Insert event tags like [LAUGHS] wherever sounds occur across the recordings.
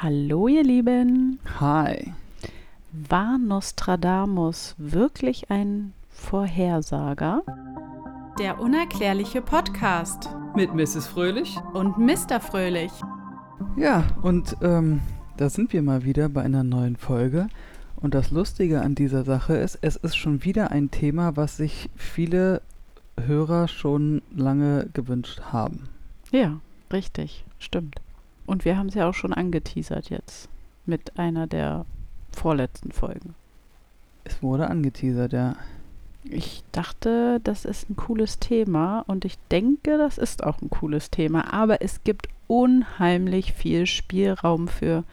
Hallo ihr Lieben. Hi. War Nostradamus wirklich ein Vorhersager? Der unerklärliche Podcast Mit Mrs. Fröhlich? und Mr. Fröhlich. Ja, und ähm, da sind wir mal wieder bei einer neuen Folge. Und das Lustige an dieser Sache ist, es ist schon wieder ein Thema, was sich viele Hörer schon lange gewünscht haben. Ja, richtig, stimmt. Und wir haben es ja auch schon angeteasert jetzt mit einer der vorletzten Folgen. Es wurde angeteasert, ja. Ich dachte, das ist ein cooles Thema und ich denke, das ist auch ein cooles Thema, aber es gibt unheimlich viel Spielraum für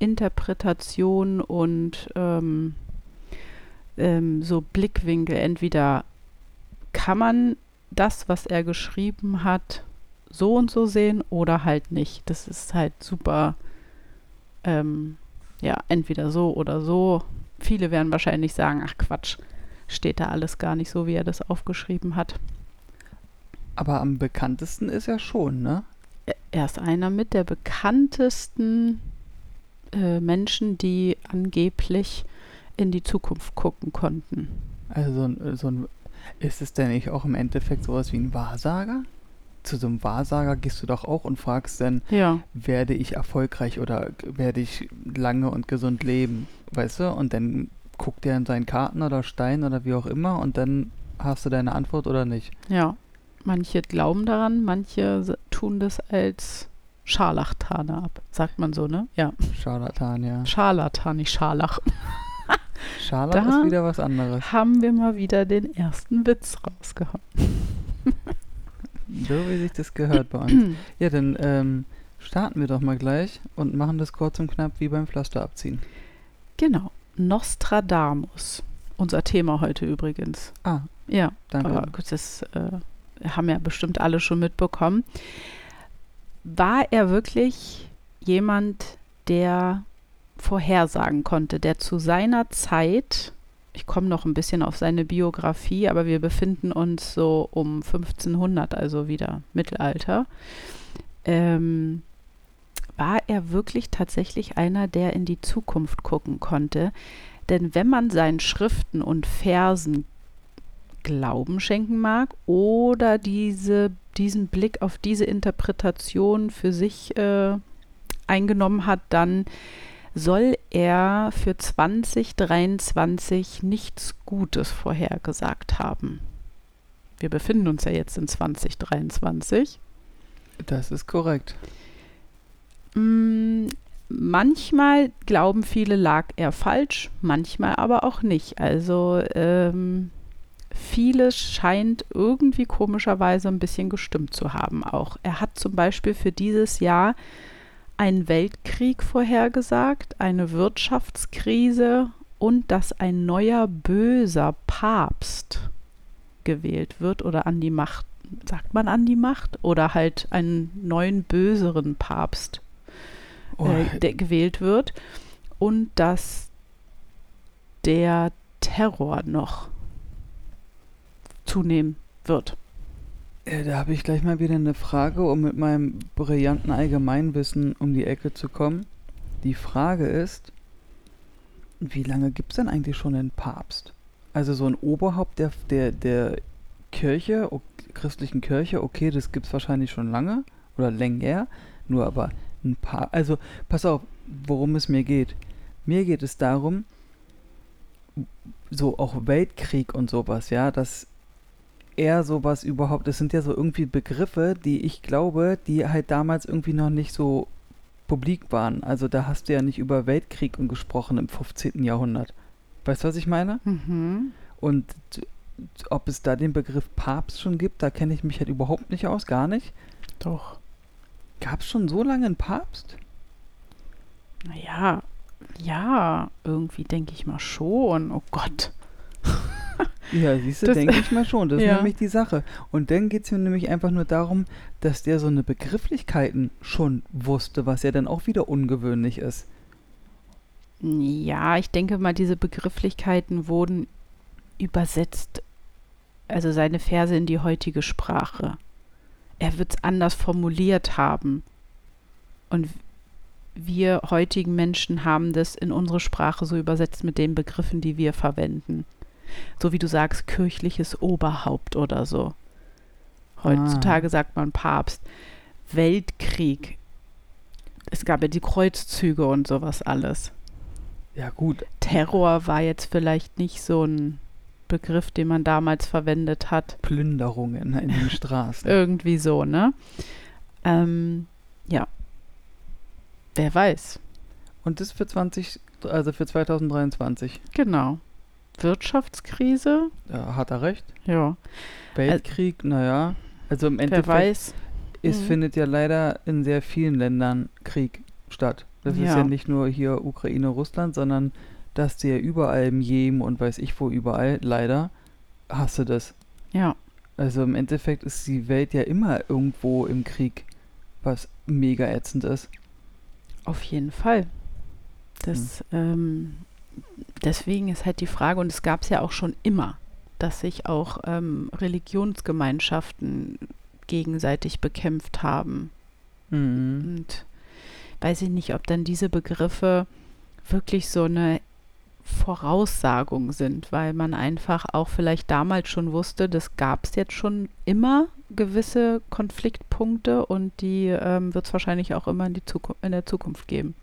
Interpretation und ähm, ähm, so Blickwinkel. Entweder kann man das, was er geschrieben hat, so und so sehen oder halt nicht. Das ist halt super, ähm, ja, entweder so oder so. Viele werden wahrscheinlich sagen, ach Quatsch, steht da alles gar nicht so, wie er das aufgeschrieben hat. Aber am bekanntesten ist er schon, ne? Er- ist einer mit der bekanntesten äh, Menschen, die angeblich in die Zukunft gucken konnten. Also so ein, so ein ist es denn nicht auch im Endeffekt sowas wie ein Wahrsager? Zu so einem Wahrsager gehst du doch auch und fragst dann, Ja, werde ich erfolgreich oder werde ich lange und gesund leben, weißt du? Und dann guckt er in seinen Karten oder Stein oder wie auch immer und dann hast du deine Antwort oder nicht. ja. Manche glauben daran, manche tun das als Scharlachtaner ab. Sagt man so, ne? Ja. Scharlatan, ja. Scharlatan, nicht Scharlach. Scharlat Da- ist wieder was anderes. Haben wir mal wieder den ersten Witz rausgehauen. So wie sich das gehört bei uns. [CLEARS THROAT] Ja, dann ähm, starten wir doch mal gleich und machen das kurz und knapp wie beim Pflaster abziehen. Genau. Nostradamus. Unser Thema heute übrigens. Ah, Ja, danke. aber gut, das äh, haben ja bestimmt alle schon mitbekommen. War er wirklich jemand, der vorhersagen konnte, der zu seiner Zeit, ich komme noch ein bisschen auf seine Biografie, aber wir befinden uns so um 1500, also wieder Mittelalter, ähm, war er wirklich tatsächlich einer, der in die Zukunft gucken konnte. Denn wenn man seinen Schriften und Versen Glauben schenken mag oder diese, diesen Blick auf diese Interpretation für sich äh, eingenommen hat, dann soll er für 2023 nichts Gutes vorhergesagt haben. Wir befinden uns ja jetzt in 2023. das ist korrekt. Mm, Manchmal glauben viele, lag er falsch, manchmal aber auch nicht. Also ähm, vieles scheint irgendwie komischerweise ein bisschen gestimmt zu haben auch. Er hat zum Beispiel für dieses Jahr einen Weltkrieg vorhergesagt, eine Wirtschaftskrise und dass ein neuer böser Papst gewählt wird oder an die Macht, sagt man an die Macht, oder halt einen neuen böseren Papst Oh, äh, der gewählt wird und dass der Terror noch zunehmen wird. Äh, da habe ich gleich mal wieder eine Frage, um mit meinem brillanten Allgemeinwissen um die Ecke zu kommen. Die Frage ist, wie lange gibt es denn eigentlich schon einen Papst? Also so ein Oberhaupt der, der, der Kirche, christlichen Kirche, okay, das gibt es wahrscheinlich schon lange oder länger, nur aber ein paar, also pass auf, worum es mir geht. Mir geht es darum, so auch Weltkrieg und sowas, ja, dass er sowas überhaupt, das sind ja so irgendwie Begriffe, die ich glaube, die halt damals irgendwie noch nicht so publik waren. Also da hast du ja nicht über Weltkrieg und gesprochen im 15. Jahrhundert. Weißt du, was ich meine? Mhm. Und ob es da den Begriff Papst schon gibt, da kenne ich mich halt überhaupt nicht aus, gar nicht. Doch. Gab es schon so lange einen Papst? Naja, ja, irgendwie denke ich mal schon. Oh Gott. [LAUGHS] Ja, siehst du, denke ich mal schon. Das [LAUGHS] Ja. ist nämlich die Sache. Und dann geht es mir nämlich einfach nur darum, dass der so eine Begrifflichkeiten schon wusste, was ja dann auch wieder ungewöhnlich ist. Ja, ich denke mal, diese Begrifflichkeiten wurden übersetzt, also seine Verse in die heutige Sprache. Er wird es anders formuliert haben. Und wir heutigen Menschen haben das in unsere Sprache so übersetzt mit den Begriffen, die wir verwenden. So wie du sagst, kirchliches Oberhaupt oder so. Heutzutage sagt man Papst. Weltkrieg. Es gab ja die Kreuzzüge und sowas alles. Ja, gut. Terror war jetzt vielleicht nicht so ein Begriff, den man damals verwendet hat. Plünderungen in den [LAUGHS] Straßen. Irgendwie so, ne? Ähm, ja. Wer weiß. Und das für 20, also für 2023. Genau. Wirtschaftskrise? Ja, hat er recht. Ja. Weltkrieg, naja. Also im Wer Endeffekt, weiß. es Mhm. findet ja leider in sehr vielen Ländern Krieg statt. Das ist Ja. ja nicht nur hier Ukraine, Russland, sondern dass du ja überall im Jemen und weiß ich wo überall, leider, hast du das. Ja. Also im Endeffekt ist die Welt ja immer irgendwo im Krieg, was mega ätzend ist. Auf jeden Fall. Das, ähm, deswegen ist halt die Frage, und es gab es ja auch schon immer, dass sich auch ähm, Religionsgemeinschaften gegenseitig bekämpft haben. Mhm. Und weiß ich nicht, ob dann diese Begriffe wirklich so eine Voraussagung sind, weil man einfach auch vielleicht damals schon wusste, das gab es jetzt schon immer gewisse Konfliktpunkte und die ähm, wird es wahrscheinlich auch immer in, die Zuku in der Zukunft geben.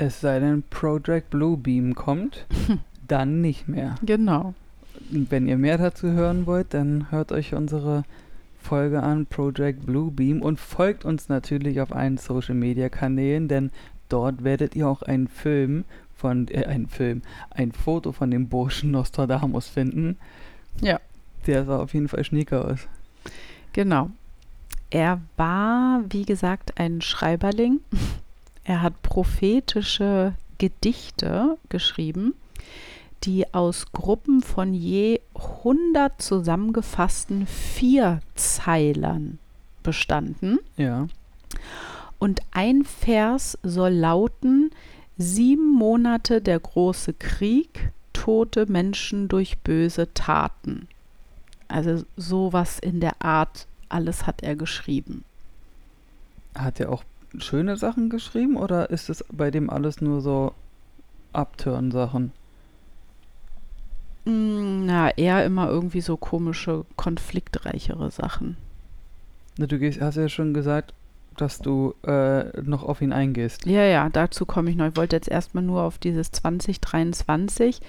Es sei denn, Project Bluebeam kommt, [LAUGHS] dann nicht mehr. Genau. Wenn ihr mehr dazu hören wollt, dann hört euch unsere Folge an, Project Bluebeam, und folgt uns natürlich auf allen Social Media Kanälen, denn dort werdet ihr auch einen Film von, äh, einen Film, ein Foto von dem Burschen Nostradamus finden. Ja. Der sah auf jeden Fall schnieker aus. Genau. Er war, wie gesagt, ein Schreiberling. [LAUGHS] Er hat prophetische Gedichte geschrieben, die aus Gruppen von je 100 zusammengefassten Vierzeilern bestanden. Ja. Und ein Vers soll lauten, sieben Monate der große Krieg, tote Menschen durch böse Taten. Also sowas in der Art, alles hat er geschrieben. Hat er auch schöne Sachen geschrieben oder ist es bei dem alles nur so Upturn-Sachen? Mm, Na, eher immer irgendwie so komische, konfliktreichere Sachen. Na, Du gehst, hast ja schon gesagt, dass du äh, noch auf ihn eingehst. Ja, ja, dazu komme ich noch. Ich wollte jetzt erstmal nur auf dieses 2023.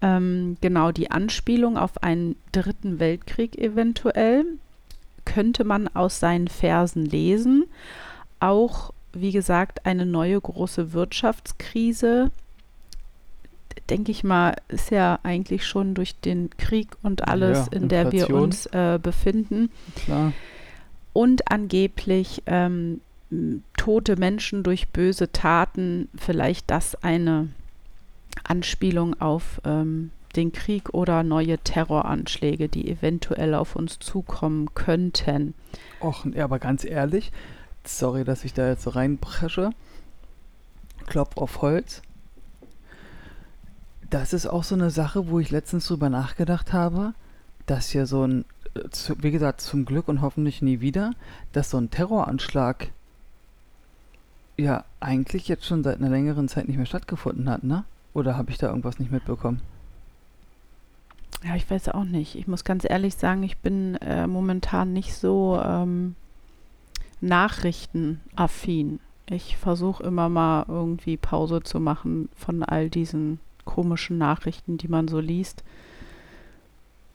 Ähm, genau, die Anspielung auf einen dritten Weltkrieg eventuell könnte man aus seinen Versen lesen. Auch, wie gesagt, eine neue große Wirtschaftskrise. Denke ich mal, ist ja eigentlich schon durch den Krieg und alles, Ja, in der wir uns äh, befinden Klar. und angeblich ähm, tote Menschen durch böse Taten, vielleicht das eine Anspielung auf ähm, den Krieg oder neue Terroranschläge, die eventuell auf uns zukommen könnten. Och, aber ganz ehrlich, sorry, dass ich da jetzt so reinpresche. Klopf auf Holz. Das ist auch so eine Sache, wo ich letztens drüber nachgedacht habe, dass ja so ein, äh, wie gesagt, zum Glück und hoffentlich nie wieder, dass so ein Terroranschlag ja eigentlich jetzt schon seit einer längeren Zeit nicht mehr stattgefunden hat, ne? Oder habe ich da irgendwas nicht mitbekommen? Ja, ich weiß auch nicht. Ich muss ganz ehrlich sagen, ich bin äh, momentan nicht so ähm, nachrichtenaffin. Ich versuche immer mal irgendwie Pause zu machen von all diesen komischen Nachrichten, die man so liest.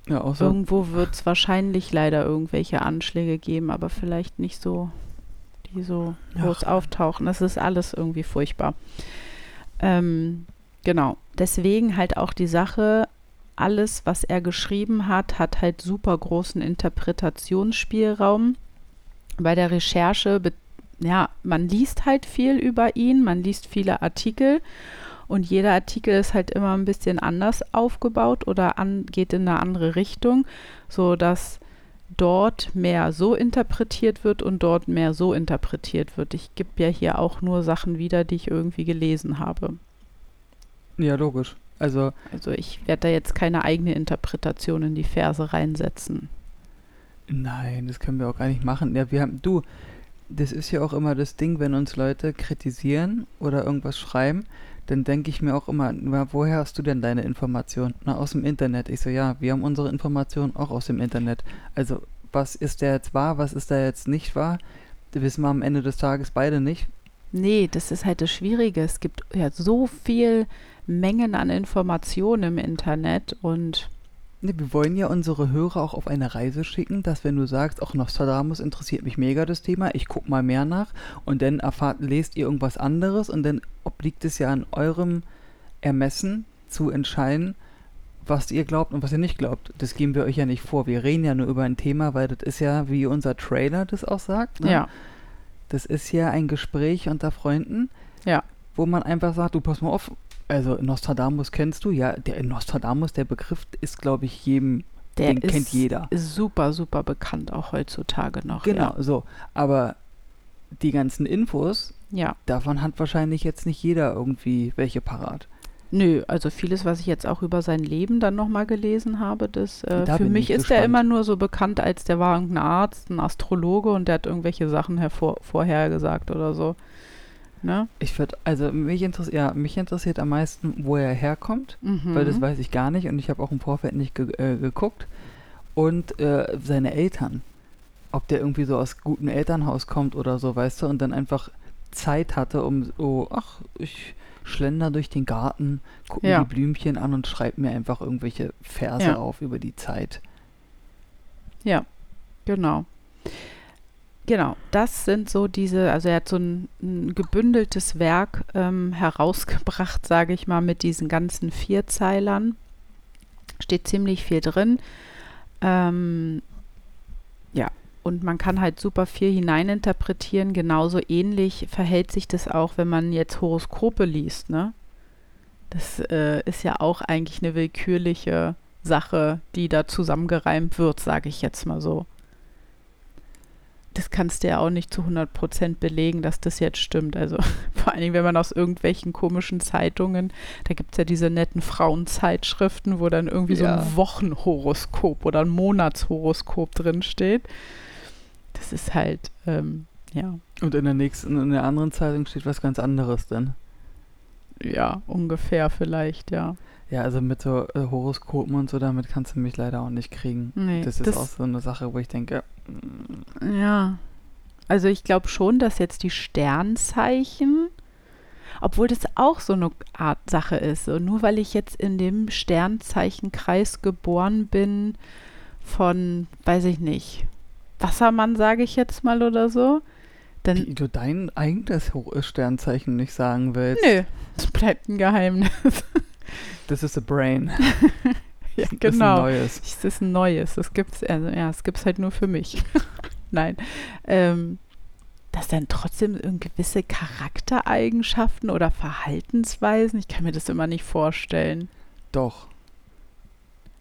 Ja, außer. Irgendwo wird es wahrscheinlich leider irgendwelche Anschläge geben, aber vielleicht nicht so, die so groß auftauchen. Das ist alles irgendwie furchtbar. Ähm, genau. Deswegen halt auch die Sache, alles, was er geschrieben hat, hat halt super großen Interpretationsspielraum. Bei der Recherche, ja, man liest halt viel über ihn, man liest viele Artikel und jeder Artikel ist halt immer ein bisschen anders aufgebaut oder an, geht in eine andere Richtung, so dass dort mehr so interpretiert wird und dort mehr so interpretiert wird. Ich gebe ja hier auch nur Sachen wieder, die ich irgendwie gelesen habe. Ja, logisch. Also, Also ich werde da jetzt keine eigene Interpretation in die Verse reinsetzen. Nein, das können wir auch gar nicht machen. Ja, wir haben, du, das ist ja auch immer das Ding, wenn uns Leute kritisieren oder irgendwas schreiben, dann denke ich mir auch immer, na, woher hast du denn deine Informationen? Na, aus dem Internet. Ich so, ja, wir haben unsere Informationen auch aus dem Internet. Also, was ist da jetzt wahr, was ist da jetzt nicht wahr? Das wissen wir am Ende des Tages beide nicht. Nee, das ist halt das Schwierige. Es gibt ja so viel Mengen an Informationen im Internet und wir wollen ja unsere Hörer auch auf eine Reise schicken, dass wenn du sagst, auch Nostradamus interessiert mich mega das Thema, ich guck mal mehr nach und dann erfahrt, lest ihr irgendwas anderes und dann obliegt es ja an eurem Ermessen zu entscheiden, was ihr glaubt und was ihr nicht glaubt. Das geben wir euch ja nicht vor. Wir reden ja nur über ein Thema, weil das ist ja, wie unser Trailer das auch sagt. Ne? ja, Das ist ja ein Gespräch unter Freunden, ja, wo man einfach sagt, du pass mal auf, also Nostradamus kennst du? Ja, der Nostradamus, der Begriff ist, glaube ich, jedem, der den ist, kennt jeder. ist super, super bekannt, auch heutzutage noch. Genau, so. Aber die ganzen Infos, Ja. ja. davon hat wahrscheinlich jetzt nicht jeder irgendwie welche parat. Nö, also vieles, was ich jetzt auch über sein Leben dann nochmal gelesen habe, das äh, Da für mich ich ist der gespannt. immer nur so bekannt, als der war ein Arzt, ein Astrologe und der hat irgendwelche Sachen hervor, vorhergesagt oder so. Ne? Ich würde, also mich interessiert, ja, mich interessiert am meisten, wo er herkommt, Mhm. weil das weiß ich gar nicht und ich habe auch im Vorfeld nicht ge äh, geguckt. Und äh, seine Eltern. Ob der irgendwie so aus gutem Elternhaus kommt oder so, weißt du, und dann einfach Zeit hatte, um so, ach, ich schlender durch den Garten, guck mir Ja. die Blümchen an und schreib mir einfach irgendwelche Verse Ja. auf über die Zeit. Ja, genau. Genau, das sind so diese, also er hat so ein, ein gebündeltes Werk ähm, herausgebracht, [LAUGHS] sage ich mal, mit diesen ganzen Vierzeilern. Steht ziemlich viel drin. Ähm, ja, und man kann halt super viel hineininterpretieren. Genauso ähnlich verhält sich das auch, wenn man jetzt Horoskope liest, ne? Das äh, ist ja auch eigentlich eine willkürliche Sache, die da zusammengereimt wird, sage ich jetzt mal so. Das kannst du ja auch nicht zu 100% belegen, dass das jetzt stimmt. Also [LAUGHS] vor allen Dingen, wenn man aus irgendwelchen komischen Zeitungen, da gibt es ja diese netten Frauenzeitschriften, wo dann irgendwie so Ja. ein Wochenhoroskop oder ein Monatshoroskop drinsteht. Das ist halt, ähm, ja, Und in der nächsten, in der anderen Zeitung steht was ganz anderes dann. Ja, ungefähr vielleicht, ja. Ja, also mit so äh, Horoskopen und so, damit kannst du mich leider auch nicht kriegen. Nee, das ist das- auch so eine Sache, wo ich denke, mm, Ja. Also ich glaube schon, dass jetzt die Sternzeichen, obwohl das auch so eine Art Sache ist, so nur weil ich jetzt in dem Sternzeichenkreis geboren bin von, weiß ich nicht, Wassermann sage ich jetzt mal oder so, dann wie du dein eigenes Ho- Sternzeichen nicht sagen willst. nö, es bleibt ein Geheimnis. [LAUGHS] Das ist a brain. [LAUGHS] ja, Das ist ein genau. neues. Das ist ein neues. Das gibt's, also ja, es gibt's halt nur für mich. [LAUGHS] Nein. Ähm, dass dann trotzdem gewisse Charaktereigenschaften oder Verhaltensweisen, ich kann mir das immer nicht vorstellen. Doch.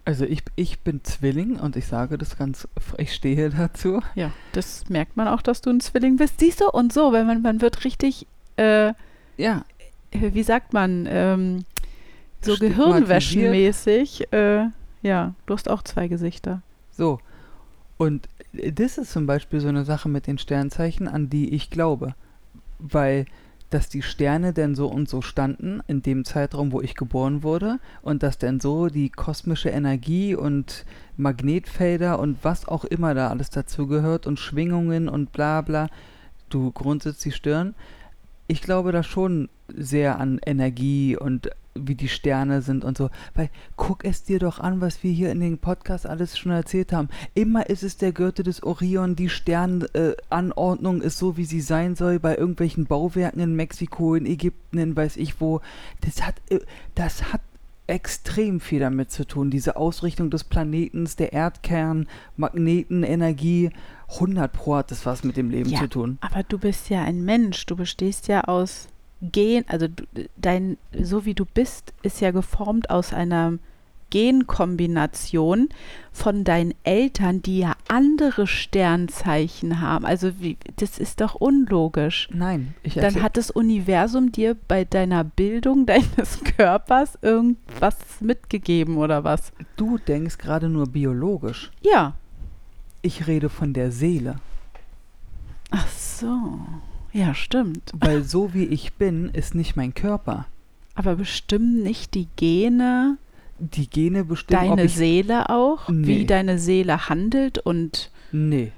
Also ich, ich bin Zwilling und ich sage das ganz, ich stehe dazu. Ja, das merkt man auch, dass du ein Zwilling bist. Siehst du? Und so, wenn man, man wird richtig, äh, Ja, wie sagt man, ähm, so gehirnwäschenmäßig. Äh, ja, du hast auch zwei Gesichter. so. Und äh, das ist zum Beispiel so eine Sache mit den Sternzeichen, an die ich glaube. Weil, dass die Sterne denn so und so standen in dem Zeitraum, wo ich geboren wurde und dass denn so die kosmische Energie und Magnetfelder und was auch immer da alles dazugehört und Schwingungen und bla bla, du grundsätzlich stören. Ich glaube da schon sehr an Energie und wie die Sterne sind und so. Weil guck es dir doch an, was wir hier in den Podcast alles schon erzählt haben. Immer ist es der Gürtel des Orion, die Sternanordnung ist so, wie sie sein soll, bei irgendwelchen Bauwerken in Mexiko, in Ägypten, in weiß ich wo. Das hat, äh, das hat extrem viel damit zu tun. Diese Ausrichtung des Planetens, der Erdkern, Magneten, Energie. 100 Pro hat das was mit dem Leben Ja. zu tun. Aber du bist ja ein Mensch, du bestehst ja aus Gen, also dein, so wie du bist, ist ja geformt aus einer Genkombination von deinen Eltern, die ja andere Sternzeichen haben. Also wie, das ist doch unlogisch. Nein, ich Dann hat das Universum dir bei deiner Bildung [LAUGHS] deines Körpers irgendwas mitgegeben oder was? du denkst gerade nur biologisch. Ja, Ich rede von der Seele. Ach so. Ja, stimmt. Weil so wie ich bin, ist nicht mein Körper. Aber bestimmen nicht die Gene Die Gene bestimmen, deine Seele auch? Nee. Wie deine Seele handelt und Nee.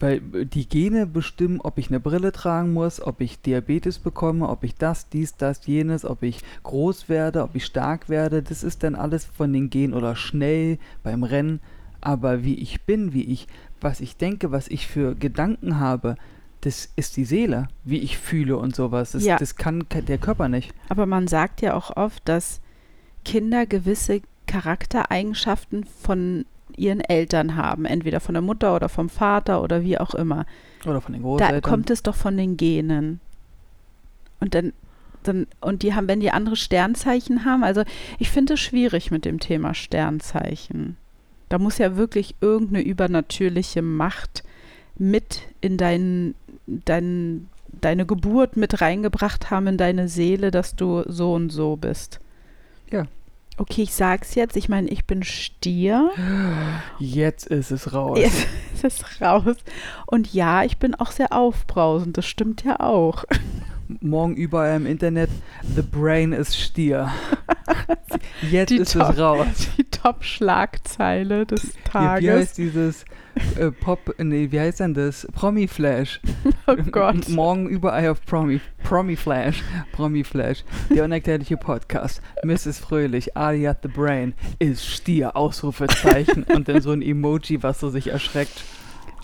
Weil äh, die Gene bestimmen, ob ich eine Brille tragen muss, ob ich Diabetes bekomme, ob ich das, dies, das, jenes, ob ich groß werde, ob ich stark werde. Das ist dann alles von den Genen oder schnell beim Rennen. Aber wie ich bin, wie ich, was ich denke, was ich für Gedanken habe, das ist die Seele, wie ich fühle und sowas. Das, Ja. das kann der Körper nicht. Aber man sagt ja auch oft, dass Kinder gewisse Charaktereigenschaften von ihren Eltern haben, entweder von der Mutter oder vom Vater oder wie auch immer. Oder von den Da Großeltern. kommt es doch von den Genen. Und dann, dann, und die haben, wenn die andere Sternzeichen haben, also ich finde es schwierig mit dem Thema Sternzeichen. Da muss ja wirklich irgendeine übernatürliche Macht mit in dein, dein, deine Geburt mit reingebracht haben in deine Seele, dass du so und so bist. Ja. Okay, ich sag's jetzt. Ich meine, ich bin Stier. Jetzt ist es raus. Jetzt ist es raus. Und ja, ich bin auch sehr aufbrausend. Das stimmt ja auch. Morgen überall im Internet, The Brain ist Stier. [LAUGHS] Jetzt Die ist Top- es raus. Die Top-Schlagzeile des Tages. wie heißt dieses äh, Pop, nee, wie heißt denn das? Promi Flash. [LAUGHS] oh Gott. Morgen überall auf Promi, Promi Flash. Promi Flash. Der unerklärliche Podcast. Mrs. Fröhlich, alias The Brain, ist Stier, Ausrufezeichen. und dann so ein Emoji, was so sich erschreckt.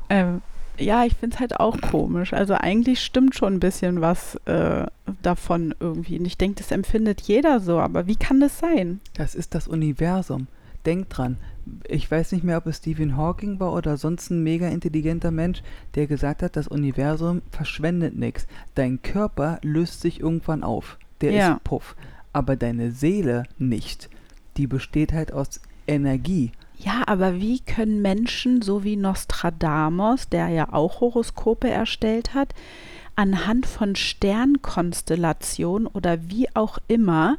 Ähm, ja, ich finde es halt auch komisch. Also eigentlich stimmt schon ein bisschen was äh, davon irgendwie. Und ich denke, das empfindet jeder so. Aber wie kann das sein? Das ist das Universum. Denk dran. Ich weiß nicht mehr, ob es Stephen Hawking war oder sonst ein mega intelligenter Mensch, der gesagt hat, das Universum verschwendet nichts. Dein Körper löst sich irgendwann auf. Der Ja. ist puff. Aber deine Seele nicht. Die besteht halt aus Energie. Ja, aber wie können Menschen, so wie Nostradamus, der ja auch Horoskope erstellt hat, anhand von Sternkonstellationen oder wie auch immer,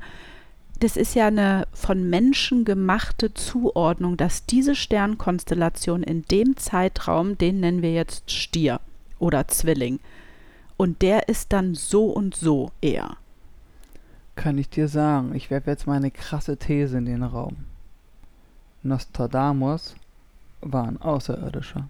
das ist ja eine von Menschen gemachte Zuordnung, dass diese Sternkonstellation in dem Zeitraum, den nennen wir jetzt Stier oder Zwilling, und der ist dann so und so eher. Kann ich dir sagen. Ich werfe jetzt mal eine krasse These in den Raum. Nostradamus war ein Außerirdischer.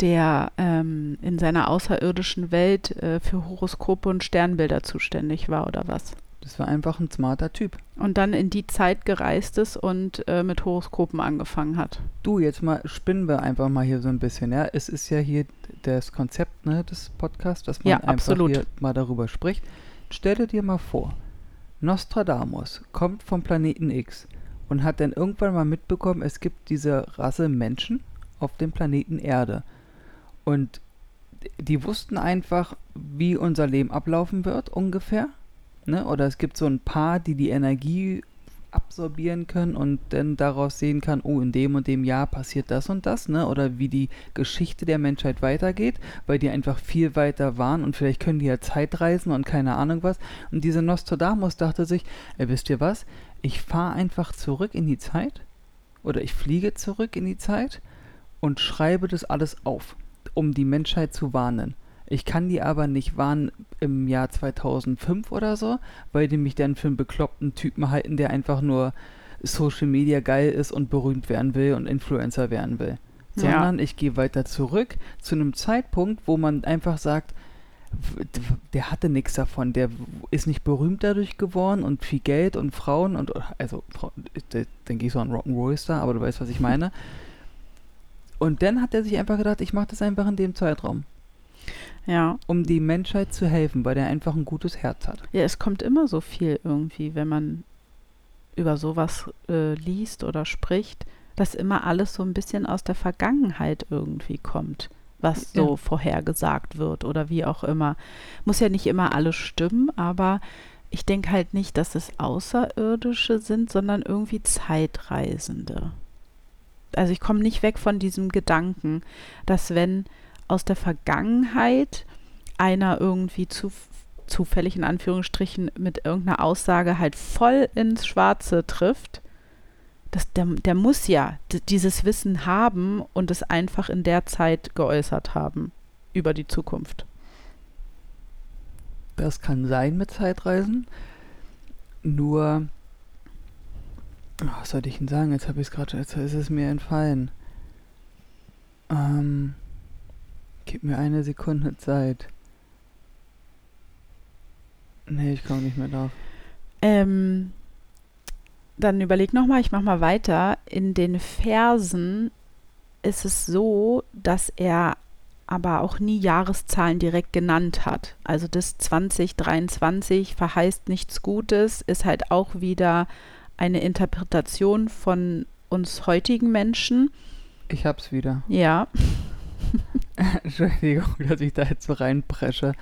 Der ähm, in seiner außerirdischen Welt äh, für Horoskope und Sternbilder zuständig war oder was. Das war einfach ein smarter Typ. Und dann in die Zeit gereist ist und äh, mit Horoskopen angefangen hat. Du, jetzt mal spinnen wir einfach mal hier so ein bisschen, ja. Es ist ja hier das Konzept ne, des Podcasts, dass man Ja, einfach absolut. hier mal darüber spricht. Stelle dir mal vor, Nostradamus kommt vom Planeten X und hat dann irgendwann mal mitbekommen, es gibt diese Rasse Menschen auf dem Planeten Erde. Und die wussten einfach, wie unser Leben ablaufen wird, ungefähr. Ne? Oder es gibt so ein paar, die die Energie absorbieren können und dann daraus sehen kann, oh, in dem und dem Jahr passiert das und das, ne? Oder wie die Geschichte der Menschheit weitergeht, weil die einfach viel weiter waren und vielleicht können die ja Zeitreisen und keine Ahnung was. Und dieser Nostradamus dachte sich, ey, wisst ihr was? Ich fahre einfach zurück in die Zeit oder ich fliege zurück in die Zeit und schreibe das alles auf, um die Menschheit zu warnen. Ich kann die aber nicht warnen im Jahr 2005 oder so, weil die mich dann für einen bekloppten Typen halten, der einfach nur Social Media geil ist und berühmt werden will und Influencer werden will. Ja. Sondern ich gehe weiter zurück zu einem Zeitpunkt, wo man einfach sagt, der hatte nichts davon, der ist nicht berühmt dadurch geworden und viel Geld und Frauen und also Frau- d- dann gehe ich so an Rock'n'Roll Star, aber du weißt, was ich [LAUGHS] meine. Und dann hat er sich einfach gedacht, ich mache das einfach in dem Zeitraum, Ja. um die Menschheit zu helfen, weil der einfach ein gutes Herz hat. Ja, es kommt immer so viel irgendwie, wenn man über sowas äh, liest oder spricht, dass immer alles so ein bisschen aus der Vergangenheit irgendwie kommt, was so Ja. vorhergesagt wird oder wie auch immer. Muss ja nicht immer alles stimmen, aber ich denke halt nicht, dass es Außerirdische sind, sondern irgendwie Zeitreisende. Also ich komme nicht weg von diesem Gedanken, dass wenn aus der Vergangenheit einer irgendwie zu, zufällig in Anführungsstrichen mit irgendeiner Aussage halt voll ins Schwarze trifft, Das, der, der muss ja dieses Wissen haben und es einfach in der Zeit geäußert haben über die Zukunft. Das kann sein mit Zeitreisen. Nur, was sollte ich denn sagen? Jetzt habe ich es gerade, jetzt ist es mir entfallen. Ähm, gib mir eine Sekunde Zeit. Nee, ich komme nicht mehr drauf. Ähm, dann überleg nochmal, ich mach mal weiter. In den Versen ist es so, dass er aber auch nie Jahreszahlen direkt genannt hat. Also das 2023 verheißt nichts Gutes, ist halt auch wieder eine Interpretation von uns heutigen Menschen. Ich hab's wieder. [LAUGHS] Ja, [LAUGHS] Entschuldigung, dass ich da jetzt so reinpresche.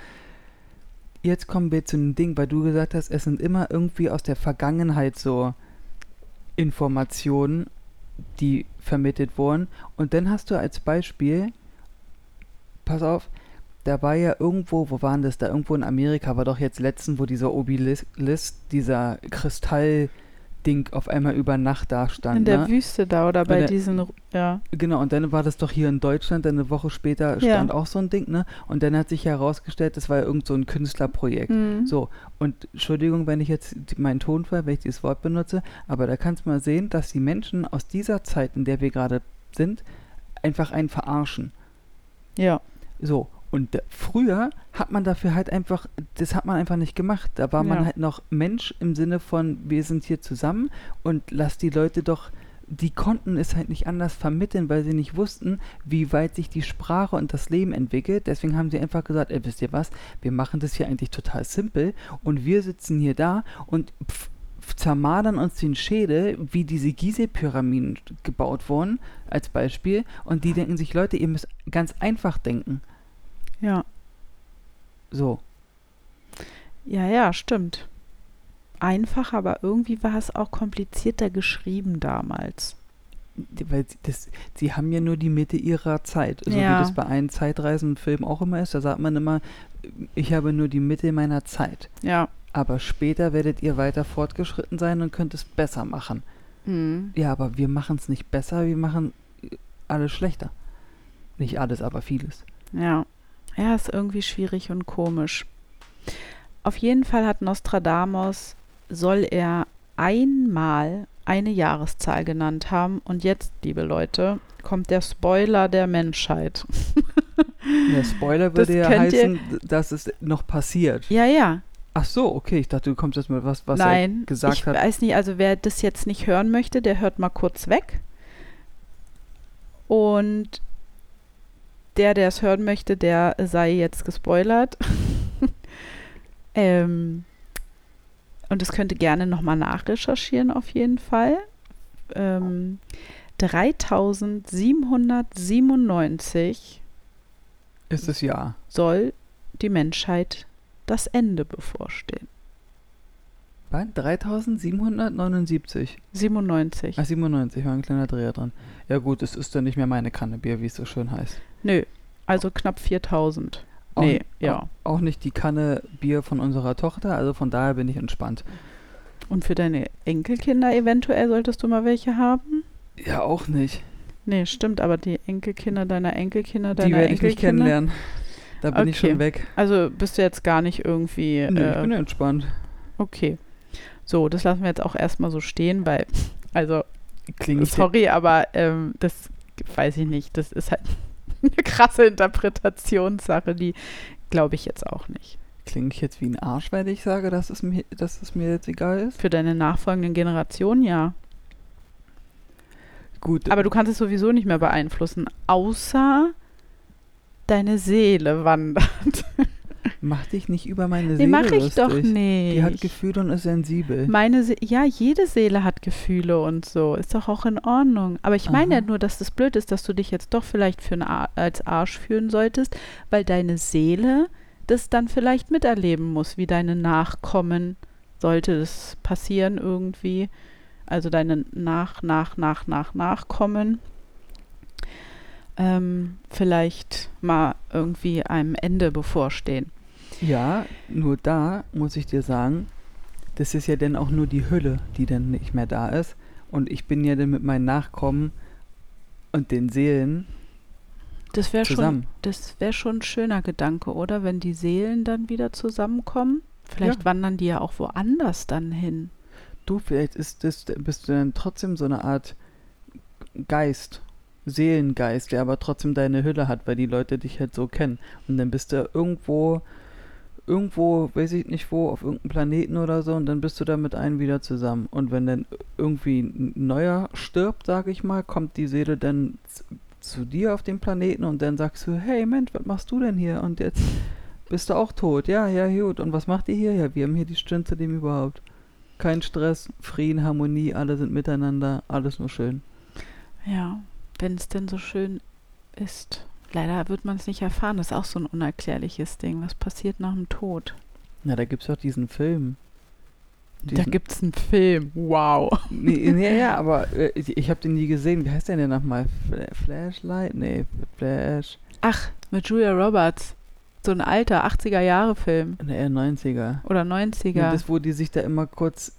Jetzt kommen wir zu einem Ding, weil du gesagt hast, es sind immer irgendwie aus der Vergangenheit so Informationen, die vermittelt wurden. Und dann hast du als Beispiel, pass auf, da war ja irgendwo, wo waren das? Da irgendwo in Amerika war doch jetzt letztens, wo dieser Obelisk, dieser Kristallding auf einmal über Nacht da stand. in der ne? Wüste da oder bei der- diesen, ja, Genau, und dann war das doch hier in Deutschland, dann eine Woche später Ja. stand auch so ein Ding, ne? Und dann hat sich herausgestellt, das war ja irgend so ein Künstlerprojekt. Mhm. So, und Entschuldigung, wenn ich jetzt meinen Tonfall, wenn ich dieses Wort benutze, aber da kannst du mal sehen, dass die Menschen aus dieser Zeit, in der wir gerade sind, einfach einen verarschen. ja, So, und früher hat man dafür halt einfach, das hat man einfach nicht gemacht. Da war man Ja. halt noch Mensch im Sinne von, wir sind hier zusammen und lass die Leute doch, die konnten es halt nicht anders vermitteln, weil sie nicht wussten, wie weit sich die Sprache und das Leben entwickelt. Deswegen haben sie einfach gesagt, ey, wisst ihr was, wir machen das hier eigentlich total simpel und wir sitzen hier da und pf, zermadern uns den Schädel, wie diese Gizeh-Pyramiden gebaut wurden, als Beispiel. Und die denken sich, Leute, ihr müsst ganz einfach denken. Ja. So. Ja, ja, stimmt. Einfach, aber irgendwie war es auch komplizierter geschrieben damals. Weil sie- das, sie haben ja nur die Mitte ihrer Zeit. So Ja. wie das bei einem Zeitreisenfilm auch immer ist. Da sagt man immer, ich habe nur die Mitte meiner Zeit. Ja. Aber später werdet ihr weiter fortgeschritten sein und könnt es besser machen. Mhm. Ja, aber wir machen es nicht besser, wir machen alles schlechter. Nicht alles, aber vieles. Ja. Ja, ist irgendwie schwierig und komisch. Auf jeden Fall hat Nostradamus, soll er einmal eine Jahreszahl genannt haben. Und jetzt, liebe Leute, kommt der Spoiler der Menschheit. [LAUGHS] Der Spoiler Das würde ja könnt ihr- heißen, dass es noch passiert. Ja, ja. Ach so, okay, ich dachte, du kommst jetzt mit was, was Nein, er gesagt ich hat. weiß nicht, also wer das jetzt nicht hören möchte, der hört mal kurz weg. Und der, der es hören möchte, der sei jetzt gespoilert. [LAUGHS] ähm, und das könnte gerne nochmal nachrecherchieren auf jeden Fall. Ähm, 3797 Ist es ja. soll die Menschheit das Ende bevorstehen. Bei 3779. 97. Ach, 97, war ein kleiner Dreher dran. Ja gut, es ist dann nicht mehr meine Kanne Bier, wie es so schön heißt. Nö, also knapp 4000. Auch, Nee, ja. Auch, nicht die Kanne Bier von unserer Tochter, also von daher bin ich entspannt. Und für deine Enkelkinder eventuell solltest du mal welche haben? Ja, auch nicht. Nee, stimmt, aber die Enkelkinder deiner Enkelkinder, deiner die werde ich nicht Enkelkinder. kennenlernen. Da bin ich Okay. schon weg. Also bist du jetzt gar nicht irgendwie. Ich äh, bin entspannt. okay. So, das lassen wir jetzt auch erstmal so stehen, weil, also, Klinge ich, sorry, aber ähm, das weiß ich nicht. Das ist halt [LAUGHS] eine krasse Interpretationssache, die glaube ich jetzt auch nicht. kling ich jetzt wie ein Arsch, weil ich sage, dass es mir, dass es mir jetzt egal ist? Für deine nachfolgenden Generationen ja. Gut, Aber du kannst es sowieso nicht mehr beeinflussen, außer deine Seele wandert. Mach dich nicht über meine Seele mach ich lustig. doch nicht. Die hat Gefühle und ist sensibel. Meine Se ja, jede Seele hat Gefühle und so. Ist doch auch in Ordnung. Aber ich meine ja nur, dass das blöd ist, dass du dich jetzt doch vielleicht für Ar als Arsch fühlen solltest, weil deine Seele das dann vielleicht miterleben muss, wie deine Nachkommen, sollte das passieren irgendwie. Also deine Nach, Nach, Nach, Nach, Nachkommen. Ähm, vielleicht mal irgendwie einem Ende bevorstehen. Ja, nur da muss ich dir sagen, das ist ja dann auch nur die Hülle, die dann nicht mehr da ist. und ich bin ja dann mit meinen Nachkommen und den Seelen Das wäre schon, zusammen. das wäre schon ein schöner Gedanke, oder? Wenn die Seelen dann wieder zusammenkommen. Vielleicht Ja. wandern die ja auch woanders dann hin. Du, vielleicht ist das, bist du dann trotzdem so eine Art Geist, Seelengeist, der aber trotzdem deine Hülle hat, weil die Leute dich halt so kennen. Und dann bist du irgendwo, irgendwo, weiß ich nicht wo, auf irgendeinem Planeten oder so, und dann bist du da mit einem wieder zusammen. Und wenn dann irgendwie ein neuer stirbt, sag ich mal, kommt die Seele dann zu dir auf dem Planeten und dann sagst du, hey Mensch, was machst du denn hier? Und jetzt bist du auch tot. Ja, ja, gut. Und was macht ihr hier? Ja, wir haben hier die Stunde dem überhaupt. Kein Stress, Frieden, Harmonie, alle sind miteinander, alles nur schön. Ja, wenn es denn so schön ist. Leider wird man es nicht erfahren. Das ist auch so ein unerklärliches Ding. Was passiert nach dem Tod? Na, da gibt's doch diesen Film. Da Diesen- gibt es einen Film. Wow. Nee, [LAUGHS] nee, ja, aber äh, ich, habe den nie gesehen. Wie heißt der denn nochmal? Fla Flashlight? Nee, Flash. Ach, mit Julia Roberts. So ein alter 80er-Jahre-Film. Ne, eher 90er. Oder Ja. 90er. Das, wo die sich da immer kurz,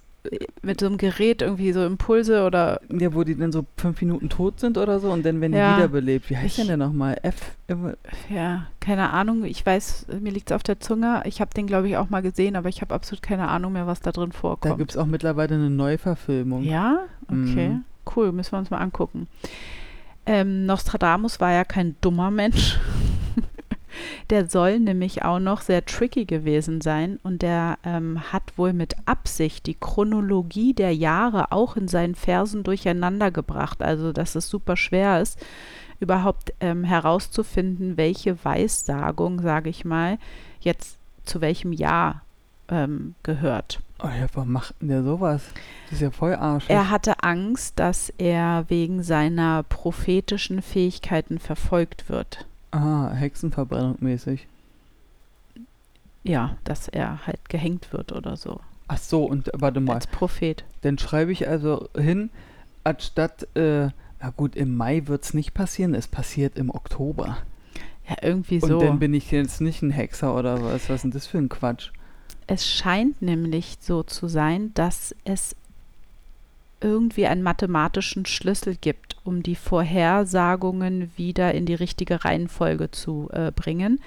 mit so einem Gerät irgendwie so Impulse oder ja, wo die dann so fünf Minuten tot sind oder so und dann werden die Ja. wiederbelebt. Wie heißt Ich- denn der nochmal? F. immer- ja, keine Ahnung. Ich weiß, mir liegt es auf der Zunge. Ich habe den, glaube ich, auch mal gesehen, aber ich habe absolut keine Ahnung mehr, was da drin Da vorkommt. gibt's auch mittlerweile eine Neuverfilmung. Ja? Okay. Mhm. Cool, müssen wir uns mal angucken. Ähm, Nostradamus war ja kein dummer Mensch. Der soll nämlich auch noch sehr tricky gewesen sein und der ähm, hat wohl mit Absicht die Chronologie der Jahre auch in seinen Versen durcheinander gebracht. Also, dass es super schwer ist, überhaupt ähm, herauszufinden, welche Weissagung, sage ich mal, jetzt zu welchem Jahr ähm, gehört. Oh ja, warum macht denn der sowas? Das ist ja voll arschig. Er hatte Angst, dass er wegen seiner prophetischen Fähigkeiten verfolgt wird. Ah, Hexenverbrennung mäßig. Ja, dass er halt gehängt wird oder so. Ach so, und warte mal. Als Prophet. Dann schreibe ich also hin, anstatt, äh, na gut, im Mai wird's nicht passieren, es passiert im Oktober. Ja, irgendwie Und so. dann bin ich jetzt nicht ein Hexer oder was? Was ist denn das für ein Quatsch? Es scheint nämlich so zu sein, dass es irgendwie einen mathematischen Schlüssel gibt, um die Vorhersagungen wieder in die richtige Reihenfolge zu äh, bringen.